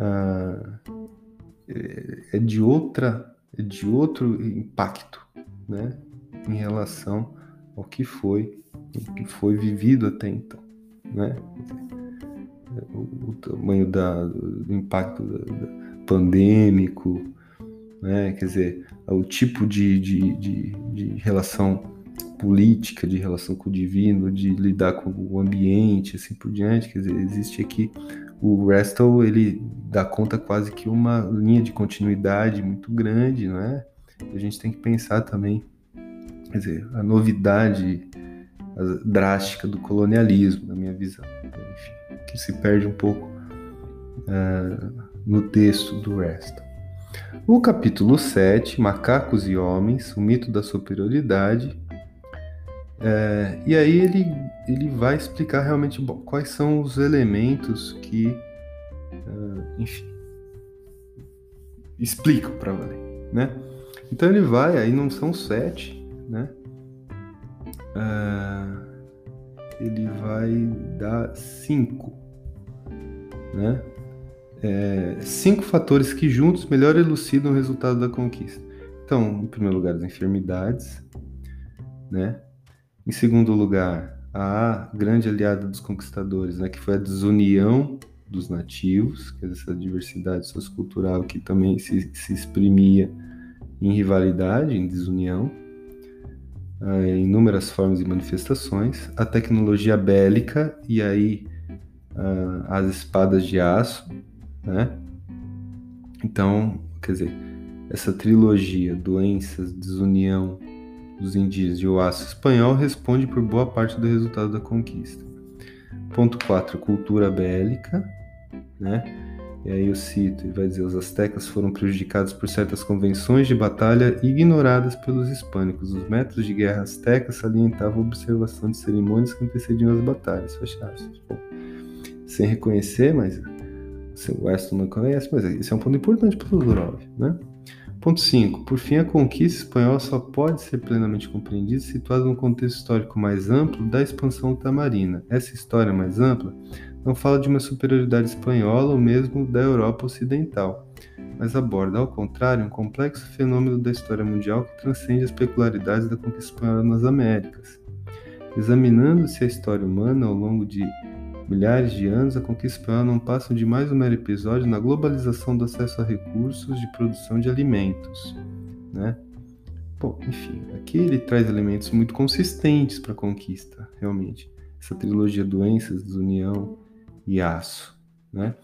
ah, é de outra, é de outro impacto, né, em relação ao que foi, o que foi vivido até então, né? O, o tamanho da, do impacto da, da pandêmico, né? Quer dizer, o tipo de, de, de, de relação política, de relação com o divino, de lidar com o ambiente, assim por diante. Quer dizer, existe aqui o Restel ele dá conta quase que uma linha de continuidade muito grande, não é? A gente tem que pensar também, quer dizer, a novidade drástica do colonialismo, na minha visão, enfim, que se perde um pouco uh, no texto do Restel. O capítulo 7, Macacos e Homens, o mito da superioridade, é, e aí ele, ele vai explicar realmente quais são os elementos que, uh, enfim, explicam para valer, né? Então ele vai, aí não são sete, né? Uh, ele vai dar cinco, né? É, cinco fatores que juntos melhor elucidam o resultado da conquista. Então, em primeiro lugar, as enfermidades, né? Em segundo lugar, a grande aliada dos conquistadores, né, que foi a desunião dos nativos, que é essa diversidade sociocultural que também se, se exprimia em rivalidade, em desunião, uh, em inúmeras formas e manifestações, a tecnologia bélica e aí uh, as espadas de aço, né? Então, quer dizer, essa trilogia, doenças, desunião dos indígenas e o aço espanhol, responde por boa parte do resultado da conquista. Ponto 4, cultura bélica, né? E aí eu cito, e vai dizer, os astecas foram prejudicados por certas convenções de batalha ignoradas pelos hispânicos. Os métodos de guerra astecas salientavam a observação de cerimônias que antecediam as batalhas. Fecha aspas. Bom, sem reconhecer, mas o Weston não conhece, mas esse é um ponto importante para o Durov, né? Ponto 5. Por fim, a conquista espanhola só pode ser plenamente compreendida situada num contexto histórico mais amplo da expansão tamarina. Essa história mais ampla não fala de uma superioridade espanhola ou mesmo da Europa Ocidental, mas aborda, ao contrário, um complexo fenômeno da história mundial que transcende as peculiaridades da conquista espanhola nas Américas. Examinando-se a história humana ao longo de milhares de anos, a conquista espanhola não passa de mais um mero episódio na globalização do acesso a recursos de produção de alimentos. Né? Bom, enfim, aqui ele traz elementos muito consistentes para a conquista, realmente. Essa trilogia doenças, desunião, e aço, né?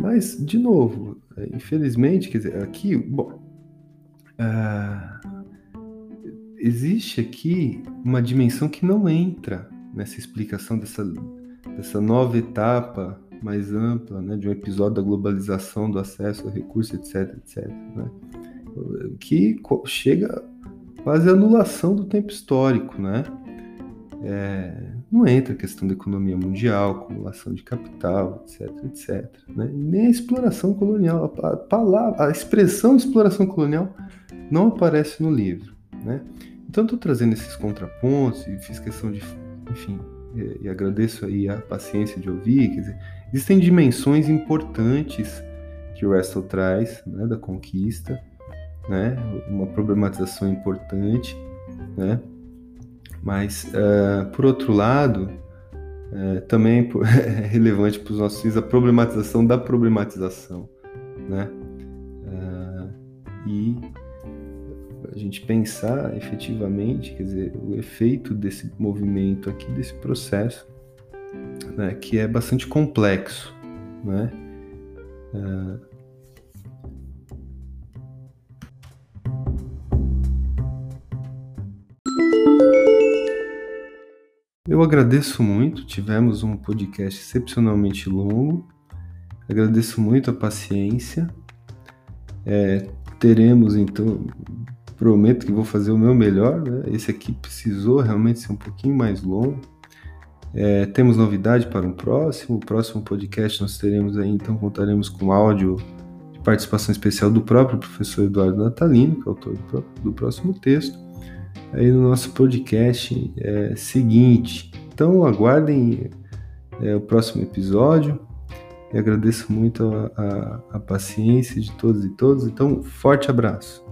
Mas, de novo, é, infelizmente, quer dizer, aqui, bom, uh, existe aqui uma dimensão que não entra nessa explicação dessa, dessa nova etapa mais ampla, né, de um episódio da globalização, do acesso a recursos, etc, etc, né? que chega quase à anulação do tempo histórico, né? É, não entra a questão da economia mundial, acumulação de capital, etc, etc. Né? nem a exploração colonial, a, palavra, a expressão exploração colonial não aparece no livro. Né? Então estou trazendo esses contrapontos e fiz questão de, enfim, e, agradeço aí a paciência de ouvir. Quer dizer, existem dimensões importantes que o Russell traz né, da conquista, né, uma problematização importante, né, mas, uh, por outro lado, uh, também <laughs> é relevante para os nossos filhos a problematização da problematização, né? Uh, e gente pensar efetivamente, quer dizer, o efeito desse movimento aqui, desse processo, né, que é bastante complexo, né? Uh, Eu agradeço muito, tivemos um podcast excepcionalmente longo. Agradeço muito a paciência. É, teremos então, prometo que vou fazer o meu melhor. Né? Esse aqui precisou realmente ser um pouquinho mais longo. É, temos novidade para um próximo. O próximo podcast nós teremos aí, então contaremos com áudio de participação especial do próprio professor Eduardo Natalino, que é autor do, do próximo texto aí no nosso podcast é, seguinte. Então aguardem é, o próximo episódio. E agradeço muito a, a, a paciência de todos e todas. Então, forte abraço.